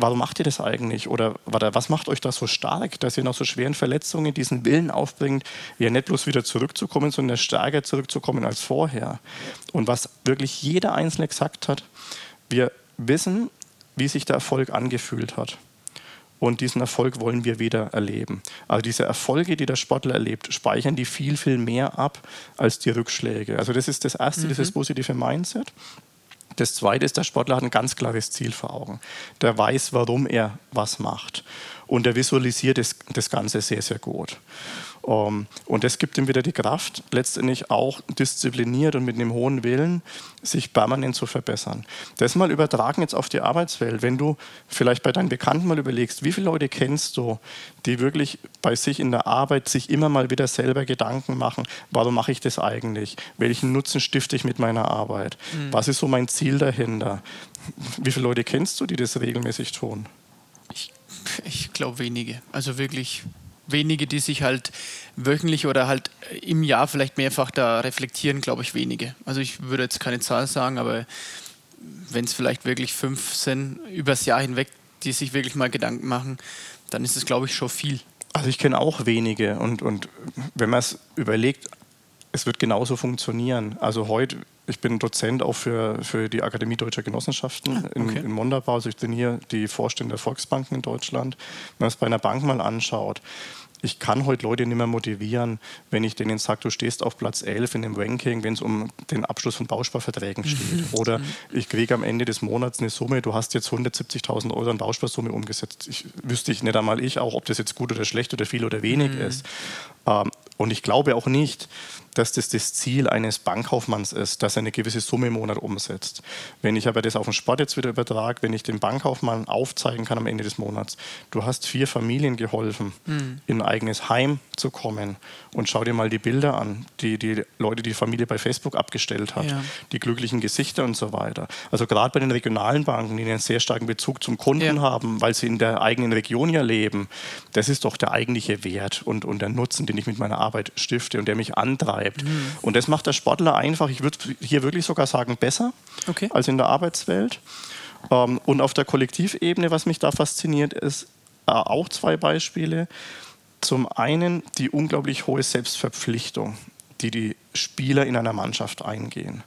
Speaker 2: warum macht ihr das eigentlich? Oder, was macht euch da so stark, dass ihr nach so schweren Verletzungen diesen Willen aufbringt, ja nicht bloß wieder zurückzukommen, sondern stärker zurückzukommen als vorher? Und was wirklich jeder Einzelne gesagt hat, wir wissen, wie sich der Erfolg angefühlt hat. Und diesen Erfolg wollen wir wieder erleben. Also diese Erfolge, die der Sportler erlebt, speichern die viel, viel mehr ab als die Rückschläge. Also das ist das Erste, mhm. dieses positive Mindset. Das Zweite ist, der Sportler hat ein ganz klares Ziel vor Augen. Der weiß, warum er was macht. Und er visualisiert das, das Ganze sehr, sehr gut. Ähm, und das gibt ihm wieder die Kraft, letztendlich auch diszipliniert und mit einem hohen Willen sich permanent zu verbessern. Das mal übertragen jetzt auf die Arbeitswelt. Wenn du vielleicht bei deinen Bekannten mal überlegst, wie viele Leute kennst du, die wirklich bei sich in der Arbeit sich immer mal wieder selber Gedanken machen, warum mache ich das eigentlich? Welchen Nutzen stifte ich mit meiner Arbeit? Mhm. Was ist so mein Ziel dahinter? Wie viele Leute kennst du, die das regelmäßig tun?
Speaker 1: Ich, ich glaube wenige. Also wirklich wenige, die sich halt wöchentlich oder halt im Jahr vielleicht mehrfach da reflektieren, glaube ich, wenige. Also ich würde jetzt keine Zahl sagen, aber wenn es vielleicht wirklich fünf sind übers Jahr hinweg, die sich wirklich mal Gedanken machen, dann ist es, glaube ich, schon viel.
Speaker 2: Also ich kenne auch wenige und, und wenn man es überlegt, es wird genauso funktionieren. Also heute, ich bin Dozent auch für, für die Akademie Deutscher Genossenschaften ah, okay. in, in Mondabau. Also ich trainiere die Vorstände der Volksbanken in Deutschland. Wenn man es bei einer Bank mal anschaut, ich kann heute Leute nicht mehr motivieren, wenn ich denen sage, du stehst auf Platz 11 in dem Ranking, wenn es um den Abschluss von Bausparverträgen steht. Mhm. Oder mhm. ich kriege am Ende des Monats eine Summe, du hast jetzt 170.000 Euro an Bausparsumme umgesetzt. Ich wüsste ich nicht einmal ich auch, ob das jetzt gut oder schlecht oder viel oder wenig mhm. ist. Ähm, und ich glaube auch nicht, dass das das Ziel eines Bankkaufmanns ist, dass er eine gewisse Summe im Monat umsetzt. Wenn ich aber das auf den Sport jetzt wieder übertrage, wenn ich dem Bankkaufmann aufzeigen kann am Ende des Monats, du hast vier Familien geholfen, mhm. in ein eigenes Heim zu kommen und schau dir mal die Bilder an, die die Leute, die, die Familie bei Facebook abgestellt hat, ja. die glücklichen Gesichter und so weiter. Also gerade bei den regionalen Banken, die einen sehr starken Bezug zum Kunden ja. haben, weil sie in der eigenen Region ja leben, das ist doch der eigentliche Wert und, und der Nutzen, den ich mit meiner Arbeit stifte und der mich antreibt bleibt. Mhm. Und das macht der Sportler einfach, ich würde hier wirklich sogar sagen, besser okay. als in der Arbeitswelt. Ähm, und auf der Kollektivebene, was mich da fasziniert, ist, auch zwei Beispiele. Zum einen die unglaublich hohe Selbstverpflichtung, die die Spieler in einer Mannschaft eingehen.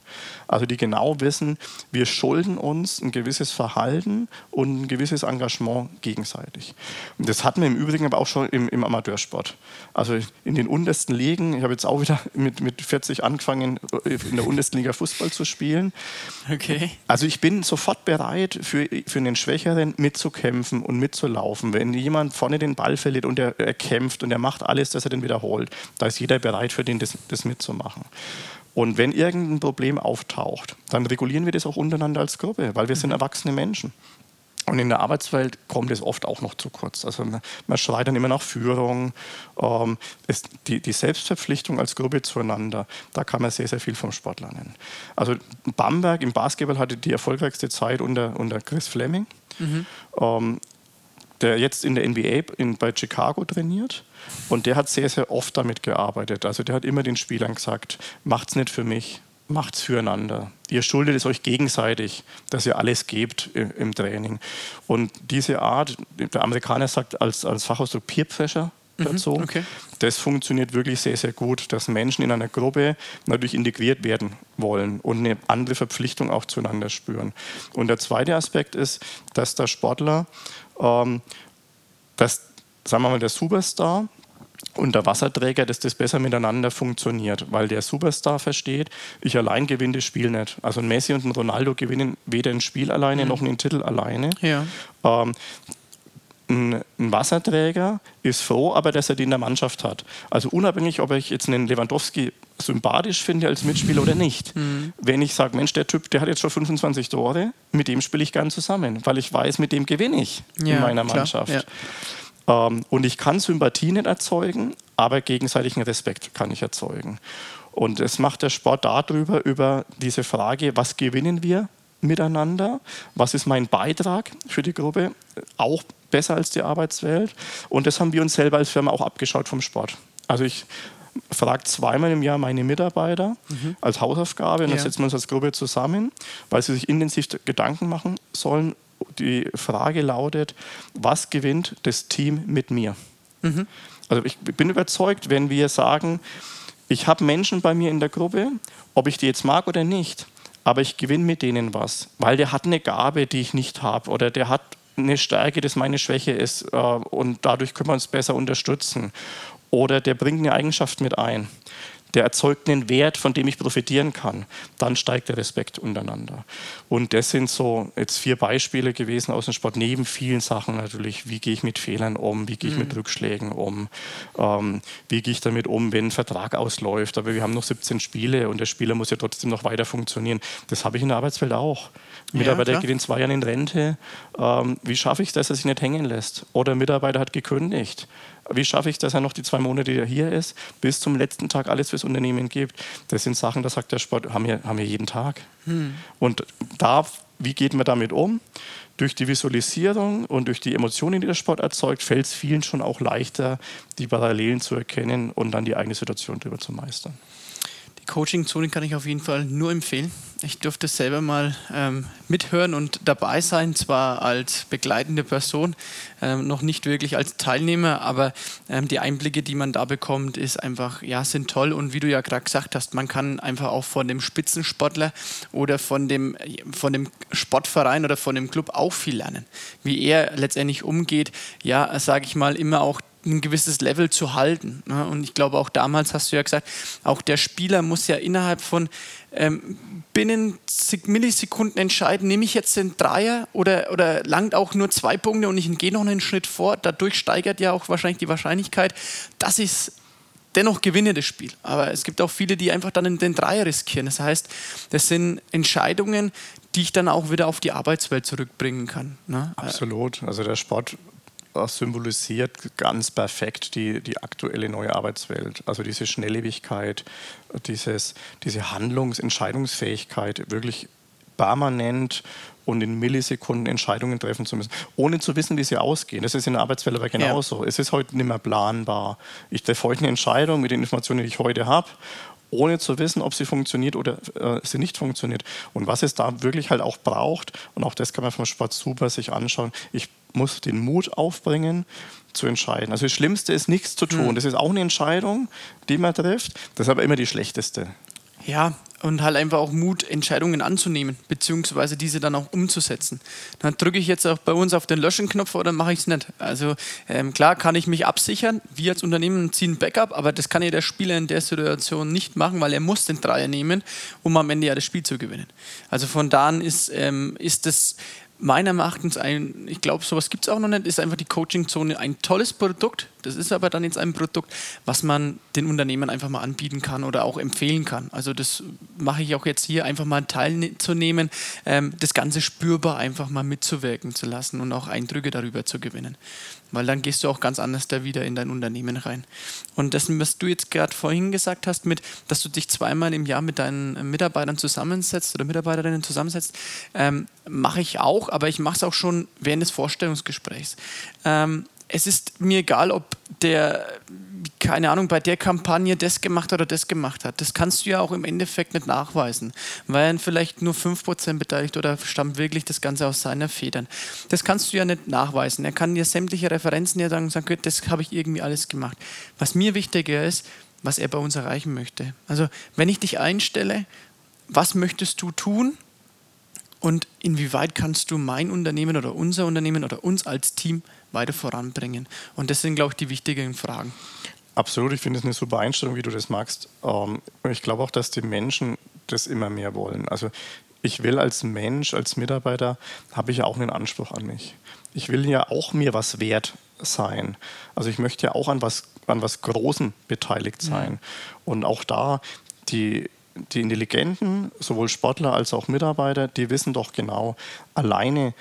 Speaker 2: Also die genau wissen, wir schulden uns ein gewisses Verhalten und ein gewisses Engagement gegenseitig. Und das hatten wir im Übrigen aber auch schon im, im Amateursport. Also in den untersten Ligen, ich habe jetzt auch wieder mit, mit 40 angefangen, in der untersten Liga Fußball zu spielen.
Speaker 1: Okay.
Speaker 2: Also ich bin sofort bereit, für, für einen Schwächeren mitzukämpfen und mitzulaufen. Wenn jemand vorne den Ball verliert und er, er kämpft und er macht alles, dass er den wiederholt, da ist jeder bereit, für den das, das mitzumachen machen. Und wenn irgendein Problem auftaucht, dann regulieren wir das auch untereinander als Gruppe, weil wir sind erwachsene Menschen. Und in der Arbeitswelt kommt es oft auch noch zu kurz. Also man schreit dann immer nach Führung. Ähm, es, die, die, Selbstverpflichtung als Gruppe zueinander, da kann man sehr, sehr viel vom Sport lernen. Also Bamberg im Basketball hatte die erfolgreichste Zeit unter, unter Chris Fleming. Mhm. Ähm, der jetzt in der NBA in, bei Chicago trainiert. Und der hat sehr, sehr oft damit gearbeitet. Also der hat immer den Spielern gesagt, macht's nicht für mich, macht's füreinander. Ihr schuldet es euch gegenseitig, dass ihr alles gebt im, im Training. Und diese Art, der Amerikaner sagt als, als Fachausdruck Peer Pressure, mhm, dazu. Okay. Das funktioniert wirklich sehr, sehr gut, dass Menschen in einer Gruppe natürlich integriert werden wollen und eine andere Verpflichtung auch zueinander spüren. Und der zweite Aspekt ist, dass der Sportler ähm, dass, sagen wir mal, der Superstar und der Wasserträger, dass das besser miteinander funktioniert, weil der Superstar versteht, ich allein gewinne das Spiel nicht. Also ein Messi und ein Ronaldo gewinnen weder ein Spiel alleine mhm. noch einen Titel alleine. Ja. Ähm, ein, Wasserträger ist froh, aber dass er den in der Mannschaft hat. Also unabhängig, ob ich jetzt einen Lewandowski sympathisch finde als Mitspieler oder nicht. Mhm. Wenn ich sage, Mensch, der Typ, der hat jetzt schon 25 Tore, mit dem spiele ich gern zusammen, weil ich weiß, mit dem gewinne ich ja, in meiner klar, Mannschaft. Ja. Ähm, und ich kann Sympathie nicht erzeugen, aber gegenseitigen Respekt kann ich erzeugen. Und es macht der Sport darüber, über diese Frage, was gewinnen wir miteinander, was ist mein Beitrag für die Gruppe, auch besser als die Arbeitswelt. Und das haben wir uns selber als Firma auch abgeschaut vom Sport. Also ich frage zweimal im Jahr meine Mitarbeiter mhm. als Hausaufgabe und dann setzen wir uns als Gruppe zusammen, weil sie sich intensiv Gedanken machen sollen. Die Frage lautet, was gewinnt das Team mit mir? Mhm. Also ich bin überzeugt, wenn wir sagen, ich habe Menschen bei mir in der Gruppe, ob ich die jetzt mag oder nicht, aber ich gewinne mit denen was, weil der hat eine Gabe, die ich nicht habe oder der hat eine Stärke, das meine Schwäche ist äh, und dadurch können wir uns besser unterstützen. Oder der bringt eine Eigenschaft mit ein der erzeugt einen Wert, von dem ich profitieren kann. Dann steigt der Respekt untereinander. Und das sind so jetzt vier Beispiele gewesen aus dem Sport, neben vielen Sachen natürlich. Wie gehe ich mit Fehlern um? Wie gehe ich mhm. mit Rückschlägen um? Ähm, wie gehe ich damit um, wenn ein Vertrag ausläuft? Aber wir haben noch 17 Spiele und der Spieler muss ja trotzdem noch weiter funktionieren. Das habe ich in der Arbeitswelt auch. Mitarbeiter ja, geht in zwei Jahren in Rente. Ähm, wie schaffe ich es, dass er sich nicht hängen lässt? Oder Mitarbeiter hat gekündigt. Wie schaffe ich dass er noch die zwei Monate, die er hier ist, bis zum letzten Tag alles fürs Unternehmen gibt? Das sind Sachen, da sagt der Sport, haben wir, haben wir jeden Tag. Hm. Und da, wie geht man damit um? Durch die Visualisierung und durch die Emotionen, die der Sport erzeugt, fällt es vielen schon auch leichter, die Parallelen zu erkennen und dann die eigene Situation darüber zu meistern.
Speaker 1: Coaching-Zone kann ich auf jeden Fall nur empfehlen. Ich durfte selber mal ähm, mithören und dabei sein, zwar als begleitende Person, ähm, noch nicht wirklich als Teilnehmer, aber ähm, die Einblicke, die man da bekommt, ist einfach, ja, sind toll. Und wie du ja gerade gesagt hast, man kann einfach auch von dem Spitzensportler oder von dem, von dem Sportverein oder von dem Club auch viel lernen. Wie er letztendlich umgeht, ja, sage ich mal, immer auch ein gewisses Level zu halten. Ne? Und ich glaube, auch damals hast du ja gesagt, auch der Spieler muss ja innerhalb von ähm, binnen Millisekunden entscheiden, nehme ich jetzt den Dreier oder, oder langt auch nur zwei Punkte und ich gehe noch einen Schritt vor. Dadurch steigert ja auch wahrscheinlich die Wahrscheinlichkeit, dass ich dennoch gewinne das Spiel. Aber es gibt auch viele, die einfach dann den Dreier riskieren. Das heißt, das sind Entscheidungen, die ich dann auch wieder auf die Arbeitswelt zurückbringen kann. Ne?
Speaker 2: Absolut. Also der Sport symbolisiert ganz perfekt die, die aktuelle neue Arbeitswelt. Also diese Schnelllebigkeit, dieses, diese Handlungs-, Entscheidungsfähigkeit, wirklich permanent und in Millisekunden Entscheidungen treffen zu müssen, ohne zu wissen, wie sie ausgehen. Das ist in der Arbeitswelt aber genauso. Ja. Es ist heute nicht mehr planbar. Ich treffe heute eine Entscheidung mit den Informationen, die ich heute habe ohne zu wissen, ob sie funktioniert oder äh, sie nicht funktioniert. Und was es da wirklich halt auch braucht, und auch das kann man vom Sport super sich anschauen, ich muss den Mut aufbringen, zu entscheiden. Also das Schlimmste ist nichts zu tun. Mhm. Das ist auch eine Entscheidung, die man trifft. Das ist aber immer die schlechteste.
Speaker 1: Ja, und halt einfach auch Mut, Entscheidungen anzunehmen, beziehungsweise diese dann auch umzusetzen. Dann drücke ich jetzt auch bei uns auf den Löschenknopf oder mache ich es nicht. Also ähm, klar kann ich mich absichern, wir als Unternehmen ziehen Backup, aber das kann ja der Spieler in der Situation nicht machen, weil er muss den Dreier nehmen, um am Ende ja das Spiel zu gewinnen. Also von da an ist, ähm, ist das meiner Erachtens ein, ich glaube, sowas gibt es auch noch nicht, ist einfach die Coaching-Zone ein tolles Produkt. Das ist aber dann jetzt ein Produkt, was man den Unternehmen einfach mal anbieten kann oder auch empfehlen kann. Also das mache ich auch jetzt hier, einfach mal teilzunehmen, ähm, das Ganze spürbar einfach mal mitzuwirken zu lassen und auch Eindrücke darüber zu gewinnen. Weil dann gehst du auch ganz anders da wieder in dein Unternehmen rein. Und das, was du jetzt gerade vorhin gesagt hast, mit, dass du dich zweimal im Jahr mit deinen Mitarbeitern zusammensetzt oder Mitarbeiterinnen zusammensetzt, ähm, mache ich auch, aber ich mache es auch schon während des Vorstellungsgesprächs. Ähm, es ist mir egal, ob der, keine Ahnung, bei der Kampagne das gemacht hat oder das gemacht hat. Das kannst du ja auch im Endeffekt nicht nachweisen, weil er vielleicht nur 5% beteiligt oder stammt wirklich das Ganze aus seiner Federn. Das kannst du ja nicht nachweisen. Er kann dir sämtliche Referenzen ja sagen, sagen das habe ich irgendwie alles gemacht. Was mir wichtiger ist, was er bei uns erreichen möchte. Also wenn ich dich einstelle, was möchtest du tun? Und inwieweit kannst du mein Unternehmen oder unser Unternehmen oder uns als Team weiter voranbringen? Und das sind, glaube ich, die wichtigen Fragen.
Speaker 2: Absolut, ich finde es eine super Einstellung, wie du das magst. Ähm, ich glaube auch, dass die Menschen das immer mehr wollen. Also ich will als Mensch, als Mitarbeiter, habe ich ja auch einen Anspruch an mich. Ich will ja auch mir was wert sein. Also ich möchte ja auch an was, an was Großem beteiligt sein. Mhm. Und auch da, die, die Intelligenten, sowohl Sportler als auch Mitarbeiter, die wissen doch genau, alleine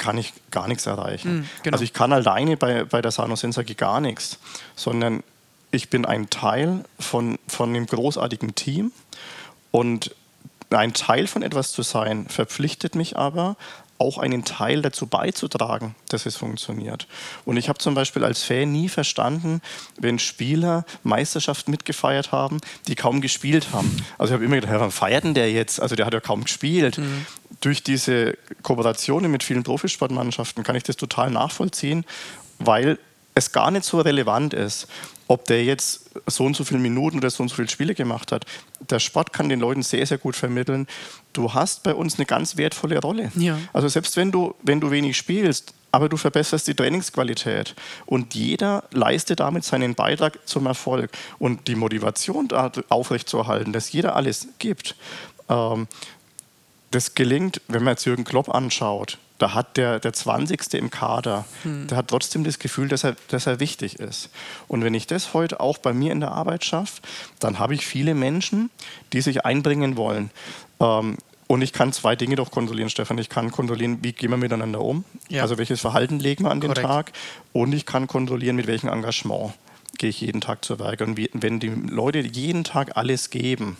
Speaker 2: kann ich gar nichts erreichen. Mhm, genau. Also ich kann alleine bei, bei der Sano Sensaki gar nichts, sondern ich bin ein Teil von, von einem großartigen Team und ein Teil von etwas zu sein, verpflichtet mich aber, auch einen Teil dazu beizutragen, dass es funktioniert. Und ich habe zum Beispiel als Fan nie verstanden, wenn Spieler Meisterschaften mitgefeiert haben, die kaum gespielt haben. Also ich habe immer gedacht, warum feiert denn der jetzt? Also der hat ja kaum gespielt. Mhm. Durch diese Kooperationen mit vielen Profisportmannschaften kann ich das total nachvollziehen, weil es gar nicht so relevant ist, ob der jetzt so und so viele Minuten oder so und so viele Spiele gemacht hat. Der Sport kann den Leuten sehr, sehr gut vermitteln. Du hast bei uns eine ganz wertvolle Rolle. Ja. Also selbst wenn du, wenn du wenig spielst, aber du verbesserst die Trainingsqualität und jeder leistet damit seinen Beitrag zum Erfolg und die Motivation da aufrechtzuerhalten, dass jeder alles gibt. Ähm, das gelingt, wenn man jetzt Jürgen Klopp anschaut da hat der, der 20. im Kader, hm. der hat trotzdem das Gefühl, dass er, dass er wichtig ist. Und wenn ich das heute auch bei mir in der Arbeit schaffe, dann habe ich viele Menschen, die sich einbringen wollen. Ähm, und ich kann zwei Dinge doch kontrollieren, Stefan. Ich kann kontrollieren, wie gehen wir miteinander um, ja. also welches Verhalten legen wir an den Korrekt. Tag. Und ich kann kontrollieren, mit welchem Engagement gehe ich jeden Tag zur Werke. Und wenn die Leute jeden Tag alles geben,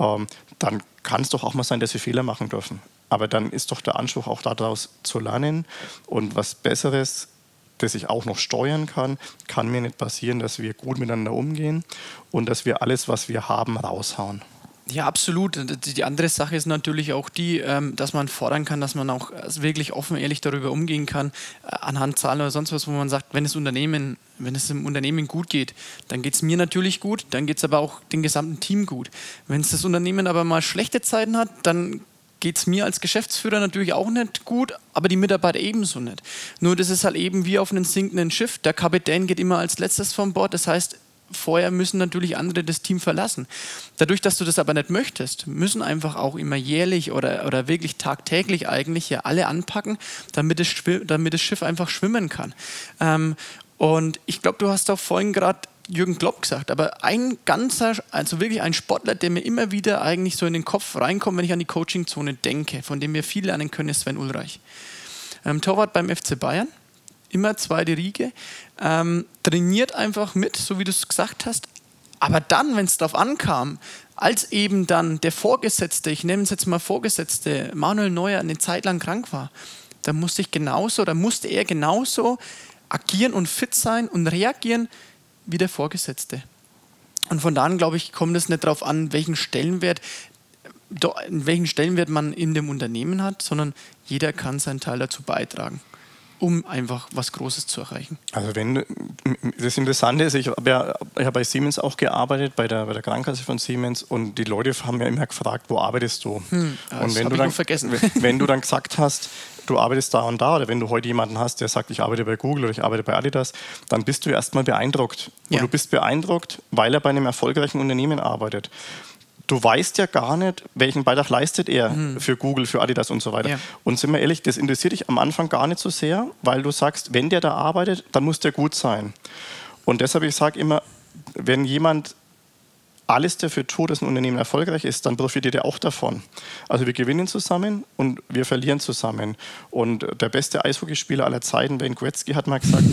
Speaker 2: ähm, dann kann es doch auch mal sein, dass sie Fehler machen dürfen. Aber dann ist doch der Anspruch auch daraus zu lernen und was Besseres, das ich auch noch steuern kann, kann mir nicht passieren, dass wir gut miteinander umgehen und dass wir alles, was wir haben, raushauen.
Speaker 1: Ja, absolut. Die andere Sache ist natürlich auch die, ähm, dass man fordern kann, dass man auch wirklich offen, ehrlich darüber umgehen kann, äh, anhand Zahlen oder sonst was, wo man sagt, wenn es Unternehmen, wenn es dem Unternehmen gut geht, dann geht es mir natürlich gut, dann geht es aber auch dem gesamten Team gut. Wenn es das Unternehmen aber mal schlechte Zeiten hat, dann geht es mir als Geschäftsführer natürlich auch nicht gut, aber die Mitarbeiter ebenso nicht. Nur das ist halt eben wie auf einem sinkenden Schiff. Der Kapitän geht immer als letztes vom Bord. Das heißt, vorher müssen natürlich andere das Team verlassen. Dadurch, dass du das aber nicht möchtest, müssen einfach auch immer jährlich oder, oder wirklich tagtäglich eigentlich ja alle anpacken, damit das, damit das Schiff einfach schwimmen kann. Ähm, und ich glaube, du hast auch vorhin gerade Jürgen Klopp gesagt, aber ein ganzer, also wirklich ein Sportler, der mir immer wieder eigentlich so in den Kopf reinkommt, wenn ich an die Coachingzone denke, von dem wir viel lernen können, ist Sven Ulreich. Ähm, Torwart beim FC Bayern, immer zweite Riege, ähm, trainiert einfach mit, so wie du es gesagt hast. Aber dann, wenn es darauf ankam, als eben dann der Vorgesetzte, ich nenne es jetzt mal Vorgesetzte, Manuel Neuer eine Zeit lang krank war, da musste ich genauso, da musste er genauso agieren und fit sein und reagieren wie der Vorgesetzte. Und von daher, glaube ich, kommt es nicht darauf an, welchen Stellenwert, welchen Stellenwert man in dem Unternehmen hat, sondern jeder kann seinen Teil dazu beitragen um einfach was Großes zu erreichen.
Speaker 2: Also wenn das Interessante ist, ich habe ja ich hab bei Siemens auch gearbeitet, bei der, bei der Krankenkasse von Siemens und die Leute haben ja immer gefragt, wo arbeitest du? Hm, und wenn du, dann, vergessen. wenn du dann gesagt hast, du arbeitest da und da oder wenn du heute jemanden hast, der sagt, ich arbeite bei Google oder ich arbeite bei Adidas, dann bist du erstmal beeindruckt. Und ja. du bist beeindruckt, weil er bei einem erfolgreichen Unternehmen arbeitet du weißt ja gar nicht, welchen Beitrag leistet er mhm. für Google, für Adidas und so weiter. Ja. Und sind wir ehrlich, das interessiert dich am Anfang gar nicht so sehr, weil du sagst, wenn der da arbeitet, dann muss der gut sein. Und deshalb, ich sage immer, wenn jemand alles dafür tut, dass ein Unternehmen erfolgreich ist, dann profitiert er auch davon. Also wir gewinnen zusammen und wir verlieren zusammen. Und der beste Eishockeyspieler aller Zeiten, Wayne Gretzky, hat mal gesagt,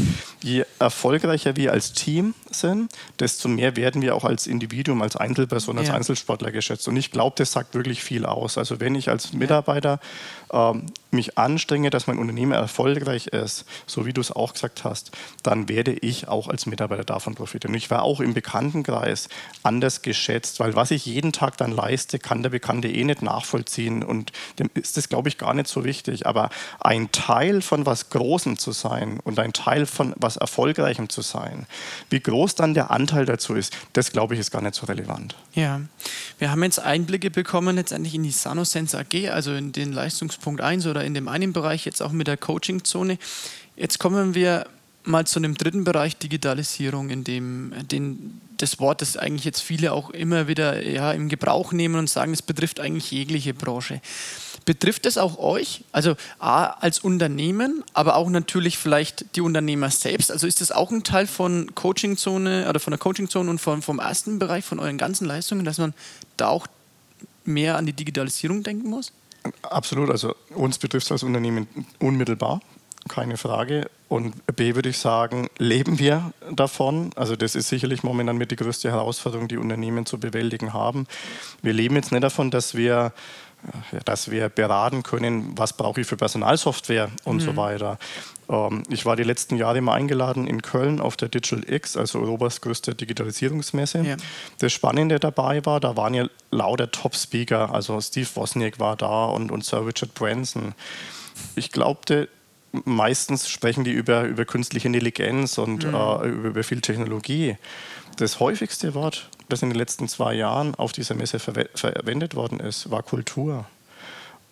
Speaker 2: je erfolgreicher wir als Team sind, desto mehr werden wir auch als Individuum, als Einzelperson, als ja. Einzelsportler geschätzt. Und ich glaube, das sagt wirklich viel aus. Also wenn ich als Mitarbeiter ähm, mich anstrenge, dass mein Unternehmen erfolgreich ist, so wie du es auch gesagt hast, dann werde ich auch als Mitarbeiter davon profitieren. Und ich war auch im Bekanntenkreis anders geschätzt, weil was ich jeden Tag dann leiste, kann der Bekannte eh nicht nachvollziehen und dem ist das, glaube ich, gar nicht so wichtig. Aber ein Teil von was Großem zu sein und ein Teil von was Erfolgreichem zu sein, wie groß dann der Anteil dazu ist, das, glaube ich, ist gar nicht so relevant.
Speaker 1: Ja, wir haben jetzt Einblicke bekommen letztendlich in die Sanosense AG, also in den Leistungspunkt 1 oder in dem einen Bereich, jetzt auch mit der Coaching-Zone. Jetzt kommen wir mal zu einem dritten Bereich, Digitalisierung, in dem den, das Wort, das eigentlich jetzt viele auch immer wieder ja, im Gebrauch nehmen und sagen, es betrifft eigentlich jegliche Branche. Betrifft es auch euch, also A, als Unternehmen, aber auch natürlich vielleicht die Unternehmer selbst? Also ist das auch ein Teil von Coachingzone oder von der Coachingzone und vom, vom ersten Bereich, von euren ganzen Leistungen, dass man da auch mehr an die Digitalisierung denken muss?
Speaker 2: Absolut, also uns betrifft es als Unternehmen unmittelbar keine Frage. Und B würde ich sagen, leben wir davon? Also das ist sicherlich momentan mit die größte Herausforderung, die Unternehmen zu bewältigen haben. Wir leben jetzt nicht davon, dass wir dass wir beraten können, was brauche ich für Personalsoftware und mhm. so weiter. Ähm, ich war die letzten Jahre immer eingeladen in Köln auf der Digital X, also Europas größte Digitalisierungsmesse. Ja. Das Spannende dabei war, da waren ja lauter Top-Speaker, also Steve Wozniak war da und, und Sir Richard Branson. Ich glaubte, meistens sprechen die über, über künstliche Intelligenz und mhm. äh, über, über viel Technologie. Das häufigste Wort, das in den letzten zwei Jahren auf dieser Messe verwendet worden ist, war Kultur.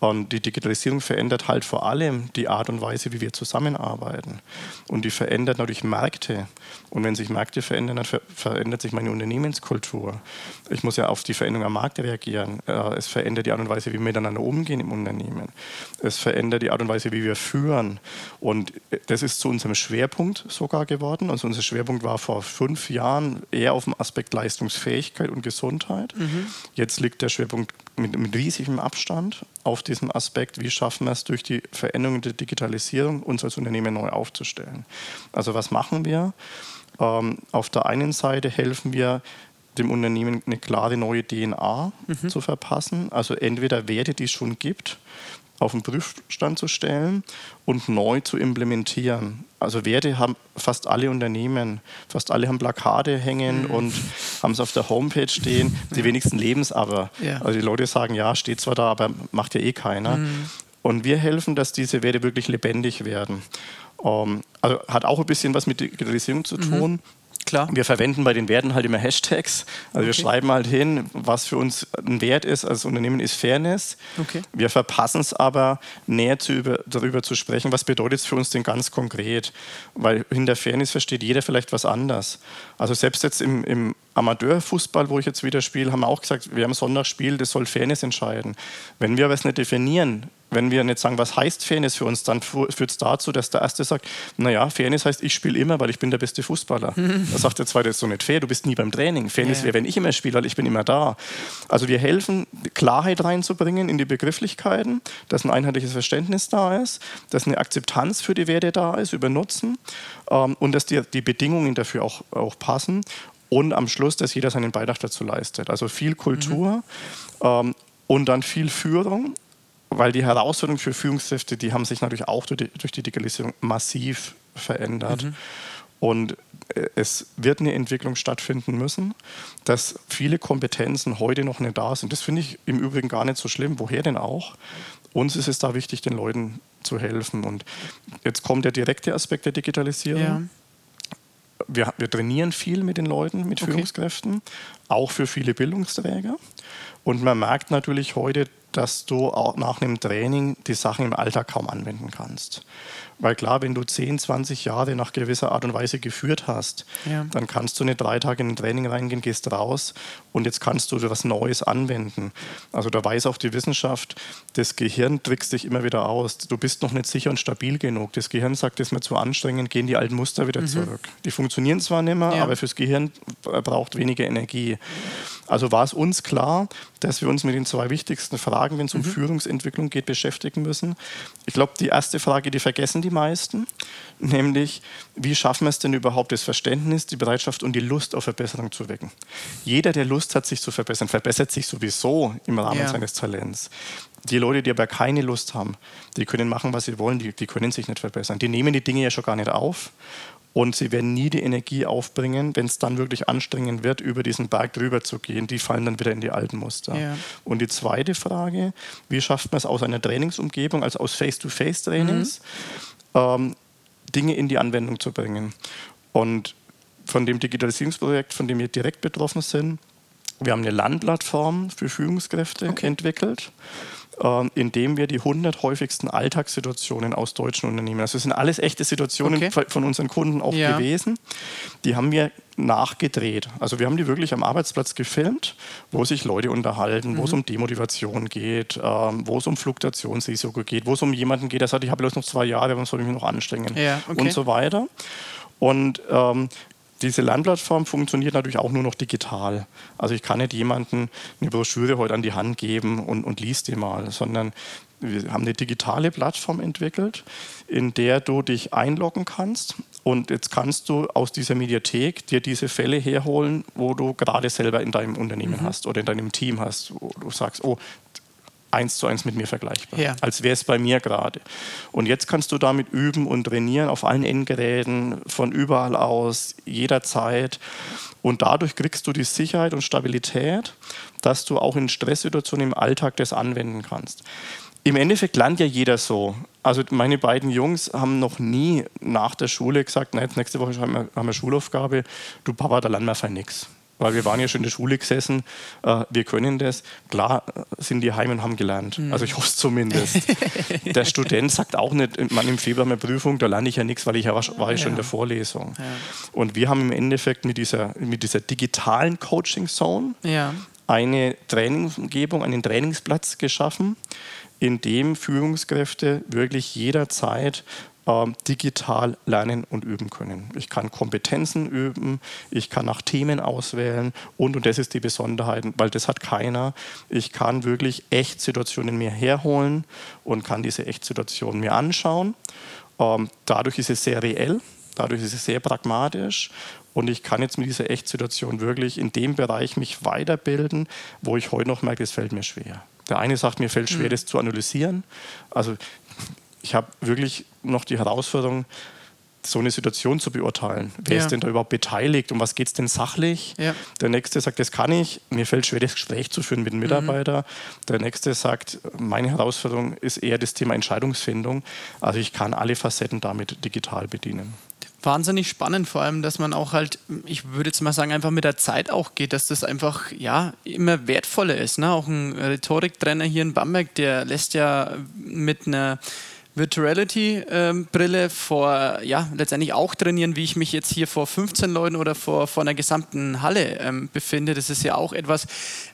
Speaker 2: Und die Digitalisierung verändert halt vor allem die Art und Weise, wie wir zusammenarbeiten. Und die verändert natürlich Märkte. Und wenn sich Märkte verändern, dann ver verändert sich meine Unternehmenskultur. Ich muss ja auf die Veränderung am Markt reagieren. Äh, es verändert die Art und Weise, wie wir miteinander umgehen im Unternehmen. Es verändert die Art und Weise, wie wir führen. Und das ist zu unserem Schwerpunkt sogar geworden. Also unser Schwerpunkt war vor fünf Jahren eher auf dem Aspekt Leistungsfähigkeit und Gesundheit. Mhm. Jetzt liegt der Schwerpunkt mit, mit riesigem Abstand auf diesem Aspekt, wie schaffen wir es durch die Veränderung der Digitalisierung, uns als Unternehmen neu aufzustellen. Also was machen wir? Ähm, auf der einen Seite helfen wir dem Unternehmen eine klare neue DNA mhm. zu verpassen, also entweder Werte, die es schon gibt, auf den Prüfstand zu stellen und neu zu implementieren. Also Werte haben fast alle Unternehmen, fast alle haben Plakate hängen mhm. und haben es auf der Homepage stehen. Die wenigsten leben es aber. Ja. Also die Leute sagen, ja, steht zwar da, aber macht ja eh keiner. Mhm. Und wir helfen, dass diese Werte wirklich lebendig werden. Um, ähm, also hat auch ein bisschen was mit Digitalisierung zu mhm. tun. Mhm. Klar. Wir verwenden bei den Werten halt immer Hashtags. Also okay. wir schreiben halt hin, was für uns ein Wert ist als Unternehmen, ist Fairness. Okay. Wir verpassen es aber, näher zu über, darüber zu sprechen, was bedeutet es für uns denn ganz konkret. Weil hinter Fairness versteht jeder vielleicht was anders. Also selbst jetzt im, im Amateurfußball, wo ich jetzt wieder spiele, haben wir auch gesagt, wir haben Sonntagsspiel, das soll Fairness entscheiden. Wenn wir aber es nicht definieren, wenn wir nicht sagen, was heißt Fairness für uns, dann führt es dazu, dass der Erste sagt, naja, Fairness heißt, ich spiele immer, weil ich bin der beste Fußballer. [laughs] da sagt der Zweite, das ist so nicht fair, du bist nie beim Training. Fairness ja. wäre, wenn ich immer spiele, weil ich bin immer da. Also wir helfen, Klarheit reinzubringen in die Begrifflichkeiten, dass ein einheitliches Verständnis da ist, dass eine Akzeptanz für die Werte da ist, über Nutzen ähm, und dass die, die Bedingungen dafür auch, auch passen und am Schluss, dass jeder seinen Beitrag dazu leistet. Also viel Kultur mhm. ähm, und dann viel Führung weil die Herausforderungen für Führungskräfte, die haben sich natürlich auch durch die, durch die Digitalisierung massiv verändert. Mhm. Und äh, es wird eine Entwicklung stattfinden müssen, dass viele Kompetenzen heute noch nicht da sind. Das finde ich im Übrigen gar nicht so schlimm. Woher denn auch? Uns ist es da wichtig, den Leuten zu helfen. Und jetzt kommt der direkte Aspekt der Digitalisierung. Ja. Wir, wir, trainieren viel mit den Leuten, mit okay. Führungskräften, auch für viele Bildungsträger. Und man merkt natürlich heute, dass du auch nach einem Training die Sachen im Alltag kaum anwenden kannst. Weil klar, wenn du 10, 20 Jahre nach gewisser Art und Weise geführt hast, ja. dann kannst du nicht drei Tage in ein Training reingehen, gehst raus und jetzt kannst du was Neues anwenden. Also da weiß auch die Wissenschaft, das Gehirn trickst dich immer wieder aus. Du bist noch nicht sicher und stabil genug. Das Gehirn sagt, das ist mir zu anstrengend, gehen die alten Muster wieder mhm. zurück. Die funktionieren zwar nicht mehr, ja. aber fürs Gehirn braucht weniger Energie. Also war es uns klar, dass wir uns mit den zwei wichtigsten Fragen, wenn es um mhm. Führungsentwicklung geht, beschäftigen müssen. Ich glaube, die erste Frage, die vergessen die meisten, nämlich, wie schaffen wir es denn überhaupt, das Verständnis, die Bereitschaft und die Lust auf Verbesserung zu wecken? Jeder, der Lust hat, sich zu verbessern, verbessert sich sowieso im Rahmen ja. seines Talents. Die Leute, die aber keine Lust haben, die können machen, was sie wollen, die, die können sich nicht verbessern. Die nehmen die Dinge ja schon gar nicht auf und sie werden nie die Energie aufbringen, wenn es dann wirklich anstrengend wird, über diesen Berg drüber zu gehen. Die fallen dann wieder in die alten Muster. Ja. Und die zweite Frage, wie schafft man es aus einer Trainingsumgebung, also aus Face-to-Face-Trainings, mhm. Ähm, Dinge in die Anwendung zu bringen? Und von dem Digitalisierungsprojekt, von dem wir direkt betroffen sind, wir haben eine Lernplattform für Führungskräfte okay. entwickelt indem wir die 100 häufigsten Alltagssituationen aus deutschen Unternehmen, also das sind alles echte Situationen okay. von unseren Kunden auch ja. gewesen, die haben wir nachgedreht. Also wir haben die wirklich am Arbeitsplatz gefilmt, wo sich Leute unterhalten, mhm. wo es um Demotivation geht, ähm, wo es um Fluktuationsrisiko geht, wo es um jemanden geht, der sagt, ich habe bloß noch zwei Jahre, warum soll ich mich noch anstrengen ja, okay. und so weiter. Und ähm, diese Lernplattform funktioniert natürlich auch nur noch digital. Also ich kann nicht jemandem eine Broschüre heute an die Hand geben und, und liest die mal, sondern wir haben eine digitale Plattform entwickelt, in der du dich einloggen kannst und jetzt kannst du aus dieser Mediathek dir diese Fälle herholen, wo du gerade selber in deinem Unternehmen mhm. hast oder in deinem Team hast, wo du sagst, oh, eins zu eins mit mir vergleichbar, ja. als wäre es bei mir gerade. Und jetzt kannst du damit üben und trainieren auf allen Endgeräten, von überall aus, jederzeit. Und dadurch kriegst du die Sicherheit und Stabilität, dass du auch in Stresssituationen im Alltag das anwenden kannst. Im Endeffekt lernt ja jeder so. Also meine beiden Jungs haben noch nie nach der Schule gesagt, na, jetzt nächste Woche haben wir, haben wir Schulaufgabe, du Papa, da lernen wir für nichts weil wir waren ja schon in der Schule gesessen, äh, wir können das. Klar äh, sind die heim und haben gelernt. Mhm. Also ich hoffe es zumindest. [laughs] der Student sagt auch nicht, man im Februar eine Prüfung, da lerne ich ja nichts, weil ich ja war, war ich schon in der Vorlesung. Ja. Und wir haben im Endeffekt mit dieser, mit dieser digitalen Coaching Zone ja. eine Trainingsumgebung, einen Trainingsplatz geschaffen, in dem Führungskräfte wirklich jederzeit digital lernen und üben können. Ich kann Kompetenzen üben, ich kann nach Themen auswählen und, und das ist die Besonderheit, weil das hat keiner. Ich kann wirklich Echtsituationen mir herholen und kann diese Echtsituationen mir anschauen. Ähm, dadurch ist es sehr reell, dadurch ist es sehr pragmatisch und ich kann jetzt mit dieser Echtsituation wirklich in dem Bereich mich weiterbilden, wo ich heute noch merke, es fällt mir schwer. Der eine sagt, mir fällt schwer, mhm. das zu analysieren. Also ich habe wirklich noch die Herausforderung, so eine Situation zu beurteilen. Wer ja. ist denn da überhaupt beteiligt? Um was geht es denn sachlich? Ja. Der nächste sagt, das kann ich. Mir fällt schwer, das Gespräch zu führen mit dem Mitarbeiter. Mhm. Der nächste sagt, meine Herausforderung ist eher das Thema Entscheidungsfindung. Also ich kann alle Facetten damit digital bedienen
Speaker 1: wahnsinnig spannend, vor allem, dass man auch halt, ich würde jetzt mal sagen, einfach mit der Zeit auch geht, dass das einfach ja immer wertvoller ist. Ne? Auch ein Rhetoriktrainer hier in Bamberg, der lässt ja mit einer Virtuality-Brille vor, ja, letztendlich auch trainieren, wie ich mich jetzt hier vor 15 Leuten oder vor, vor einer gesamten Halle ähm, befinde. Das ist ja auch etwas,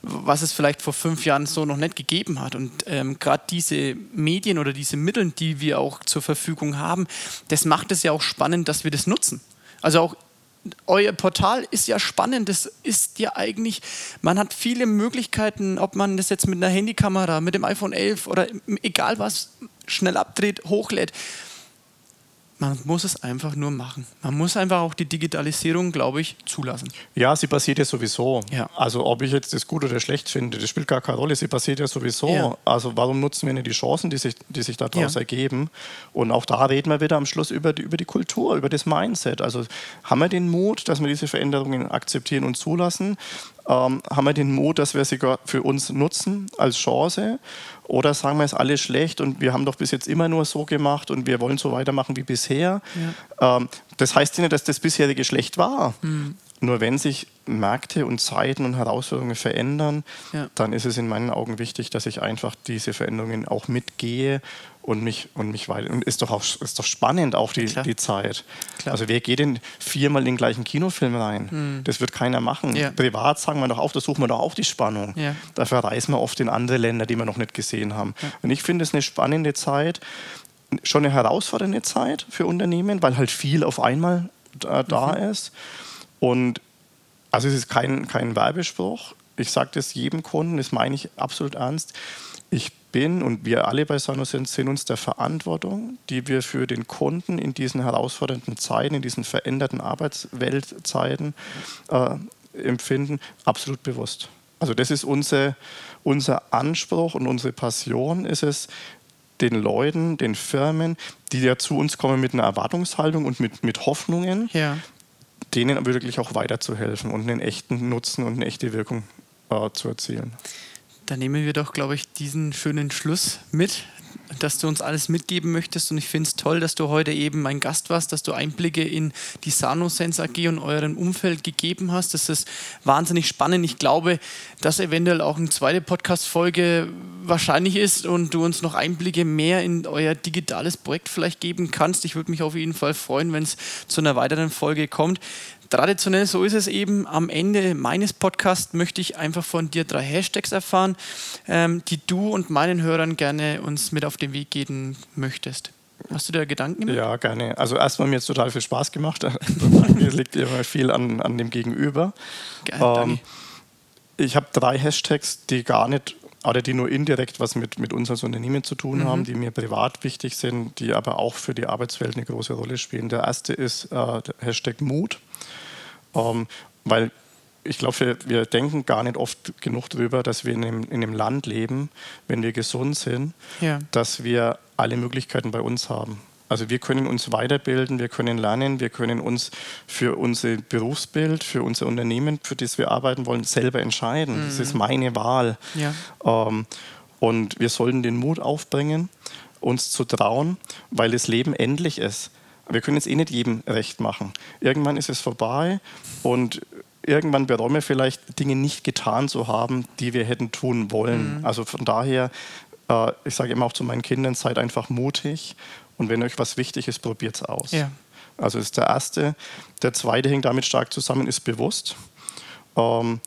Speaker 1: was es vielleicht vor fünf Jahren so noch nicht gegeben hat. Und ähm, gerade diese Medien oder diese Mittel, die wir auch zur Verfügung haben, das macht es ja auch spannend, dass wir das nutzen. Also auch euer Portal ist ja spannend. Das ist ja eigentlich, man hat viele Möglichkeiten, ob man das jetzt mit einer Handykamera, mit dem iPhone 11 oder egal was schnell abdreht, hochlädt. Man muss es einfach nur machen. Man muss einfach auch die Digitalisierung, glaube ich, zulassen.
Speaker 2: Ja, sie passiert ja sowieso. Ja. Also ob ich jetzt das gut oder schlecht finde, das spielt gar keine Rolle. Sie passiert ja sowieso. Ja. Also warum nutzen wir nicht die Chancen, die sich, die sich daraus ja. ergeben? Und auch da reden wir wieder am Schluss über die, über die Kultur, über das Mindset. Also haben wir den Mut, dass wir diese Veränderungen akzeptieren und zulassen? Ähm, haben wir den Mut, dass wir sie für uns nutzen als Chance? Oder sagen wir, es ist alles schlecht und wir haben doch bis jetzt immer nur so gemacht und wir wollen so weitermachen wie bisher. Ja. Ähm, das heißt nicht, dass das bisherige schlecht war. Mhm. Nur wenn sich Märkte und Zeiten und Herausforderungen verändern, ja. dann ist es in meinen Augen wichtig, dass ich einfach diese Veränderungen auch mitgehe und mich, und mich weiter. Und ist doch, auch, ist doch spannend auch die, ja, die Zeit. Klar. Also wer geht denn viermal in den gleichen Kinofilm rein? Mhm. Das wird keiner machen. Ja. Privat sagen wir doch auf, da suchen wir doch auch die Spannung. Ja. Dafür reisen wir oft in andere Länder, die wir noch nicht gesehen haben. Und ich finde es eine spannende Zeit, schon eine herausfordernde Zeit für Unternehmen, weil halt viel auf einmal da, da mhm. ist. Und also es ist kein, kein Werbespruch. Ich sage das jedem Kunden, das meine ich absolut ernst. Ich bin und wir alle bei Sano sind, sind uns der Verantwortung, die wir für den Kunden in diesen herausfordernden Zeiten, in diesen veränderten Arbeitsweltzeiten äh, empfinden, absolut bewusst. Also das ist unser, unser Anspruch und unsere Passion ist es, den Leuten, den Firmen, die ja zu uns kommen mit einer Erwartungshaltung und mit, mit Hoffnungen, ja denen wirklich auch weiterzuhelfen und einen echten Nutzen und eine echte Wirkung äh, zu erzielen.
Speaker 1: Da nehmen wir doch, glaube ich, diesen schönen Schluss mit dass du uns alles mitgeben möchtest. Und ich finde es toll, dass du heute eben mein Gast warst, dass du Einblicke in die Sanosense AG und euren Umfeld gegeben hast. Das ist wahnsinnig spannend. Ich glaube, dass eventuell auch eine zweite Podcast-Folge wahrscheinlich ist und du uns noch Einblicke mehr in euer digitales Projekt vielleicht geben kannst. Ich würde mich auf jeden Fall freuen, wenn es zu einer weiteren Folge kommt traditionell, so ist es eben, am Ende meines Podcasts möchte ich einfach von dir drei Hashtags erfahren, ähm, die du und meinen Hörern gerne uns mit auf den Weg geben möchtest. Hast du da Gedanken
Speaker 2: gemacht? Ja, gerne. Also erstmal mir jetzt total viel Spaß gemacht. [laughs] Mir liegt immer viel an, an dem Gegenüber. Geil, ähm, ich habe drei Hashtags, die gar nicht oder die nur indirekt was mit, mit uns als Unternehmen zu tun mhm. haben, die mir privat wichtig sind, die aber auch für die Arbeitswelt eine große Rolle spielen. Der erste ist äh, der Hashtag Mut. Ähm, weil ich glaube, wir, wir, denken gar nicht oft genug darüber, dass wir in einem, in einem Land leben, wenn wir gesund sind, ja. dass wir alle Möglichkeiten bei uns haben. Also wir können uns weiterbilden, wir können lernen, wir können uns für unser Berufsbild, für unser Unternehmen, für das wir arbeiten wollen, selber entscheiden. Mhm. Das ist meine Wahl. Ja. Ähm, und wir sollten den Mut aufbringen, uns zu trauen, weil das Leben endlich ist. Wir können es eh nicht jedem recht machen. Irgendwann ist es vorbei und irgendwann bereuen wir vielleicht Dinge nicht getan zu haben, die wir hätten tun wollen. Mhm. Also von daher, äh, ich sage immer auch zu meinen Kindern, seid einfach mutig und wenn euch was wichtig ist, probiert es aus. Ja. Also das ist der erste. Der zweite hängt damit stark zusammen, ist bewusst. Ähm,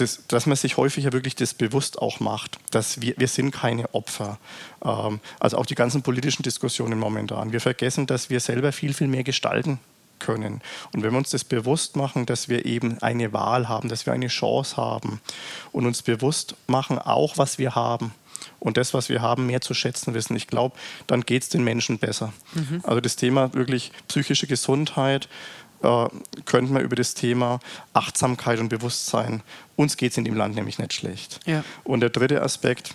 Speaker 2: das, dass man sich häufiger wirklich das bewusst auch macht, dass wir, wir sind keine Opfer. Ähm, also auch die ganzen politischen Diskussionen momentan. Wir vergessen, dass wir selber viel, viel mehr gestalten können. Und wenn wir uns das bewusst machen, dass wir eben eine Wahl haben, dass wir eine Chance haben und uns bewusst machen, auch was wir haben und das, was wir haben, mehr zu schätzen wissen, ich glaube, dann geht es den Menschen besser. Mhm. Also das Thema wirklich psychische Gesundheit, äh, könnten wir über das Thema Achtsamkeit und Bewusstsein, uns geht es in dem Land nämlich nicht schlecht. Ja. Und der dritte Aspekt,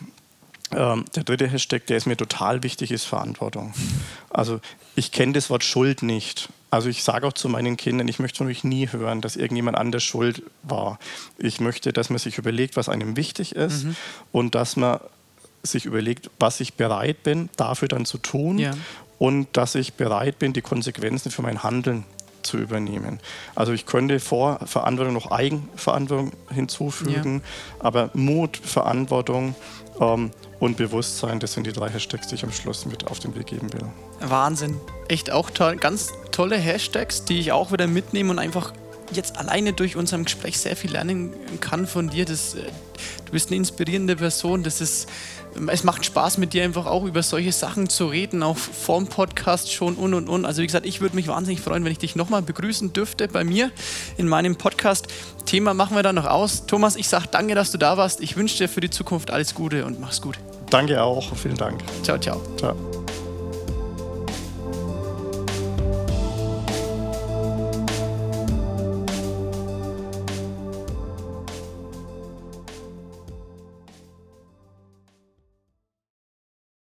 Speaker 2: ähm, der dritte Hashtag, der ist mir total wichtig, ist Verantwortung. Also ich kenne das Wort Schuld nicht. Also ich sage auch zu meinen Kindern, ich möchte von euch nie hören, dass irgendjemand anders schuld war. Ich möchte, dass man sich überlegt, was einem wichtig ist mhm. und dass man sich überlegt, was ich bereit bin, dafür dann zu tun ja. und dass ich bereit bin, die Konsequenzen für mein Handeln zu übernehmen. Also ich könnte vor Verantwortung noch Eigenverantwortung hinzufügen, ja. aber Mut, Verantwortung ähm, und Bewusstsein, das sind die drei Hashtags, die ich am Schluss mit auf den Weg geben will.
Speaker 1: Wahnsinn. Echt auch toll. Ganz tolle Hashtags, die ich auch wieder mitnehme und einfach jetzt alleine durch unserem Gespräch sehr viel lernen kann von dir. Das, äh, du bist eine inspirierende Person. Das ist es macht Spaß mit dir einfach auch über solche Sachen zu reden, auch vorm Podcast schon und und und. Also wie gesagt, ich würde mich wahnsinnig freuen, wenn ich dich nochmal begrüßen dürfte bei mir in meinem Podcast. Thema machen wir dann noch aus. Thomas, ich sage danke, dass du da warst. Ich wünsche dir für die Zukunft alles Gute und mach's gut.
Speaker 2: Danke auch. Vielen Dank.
Speaker 1: Ciao, ciao. Ciao.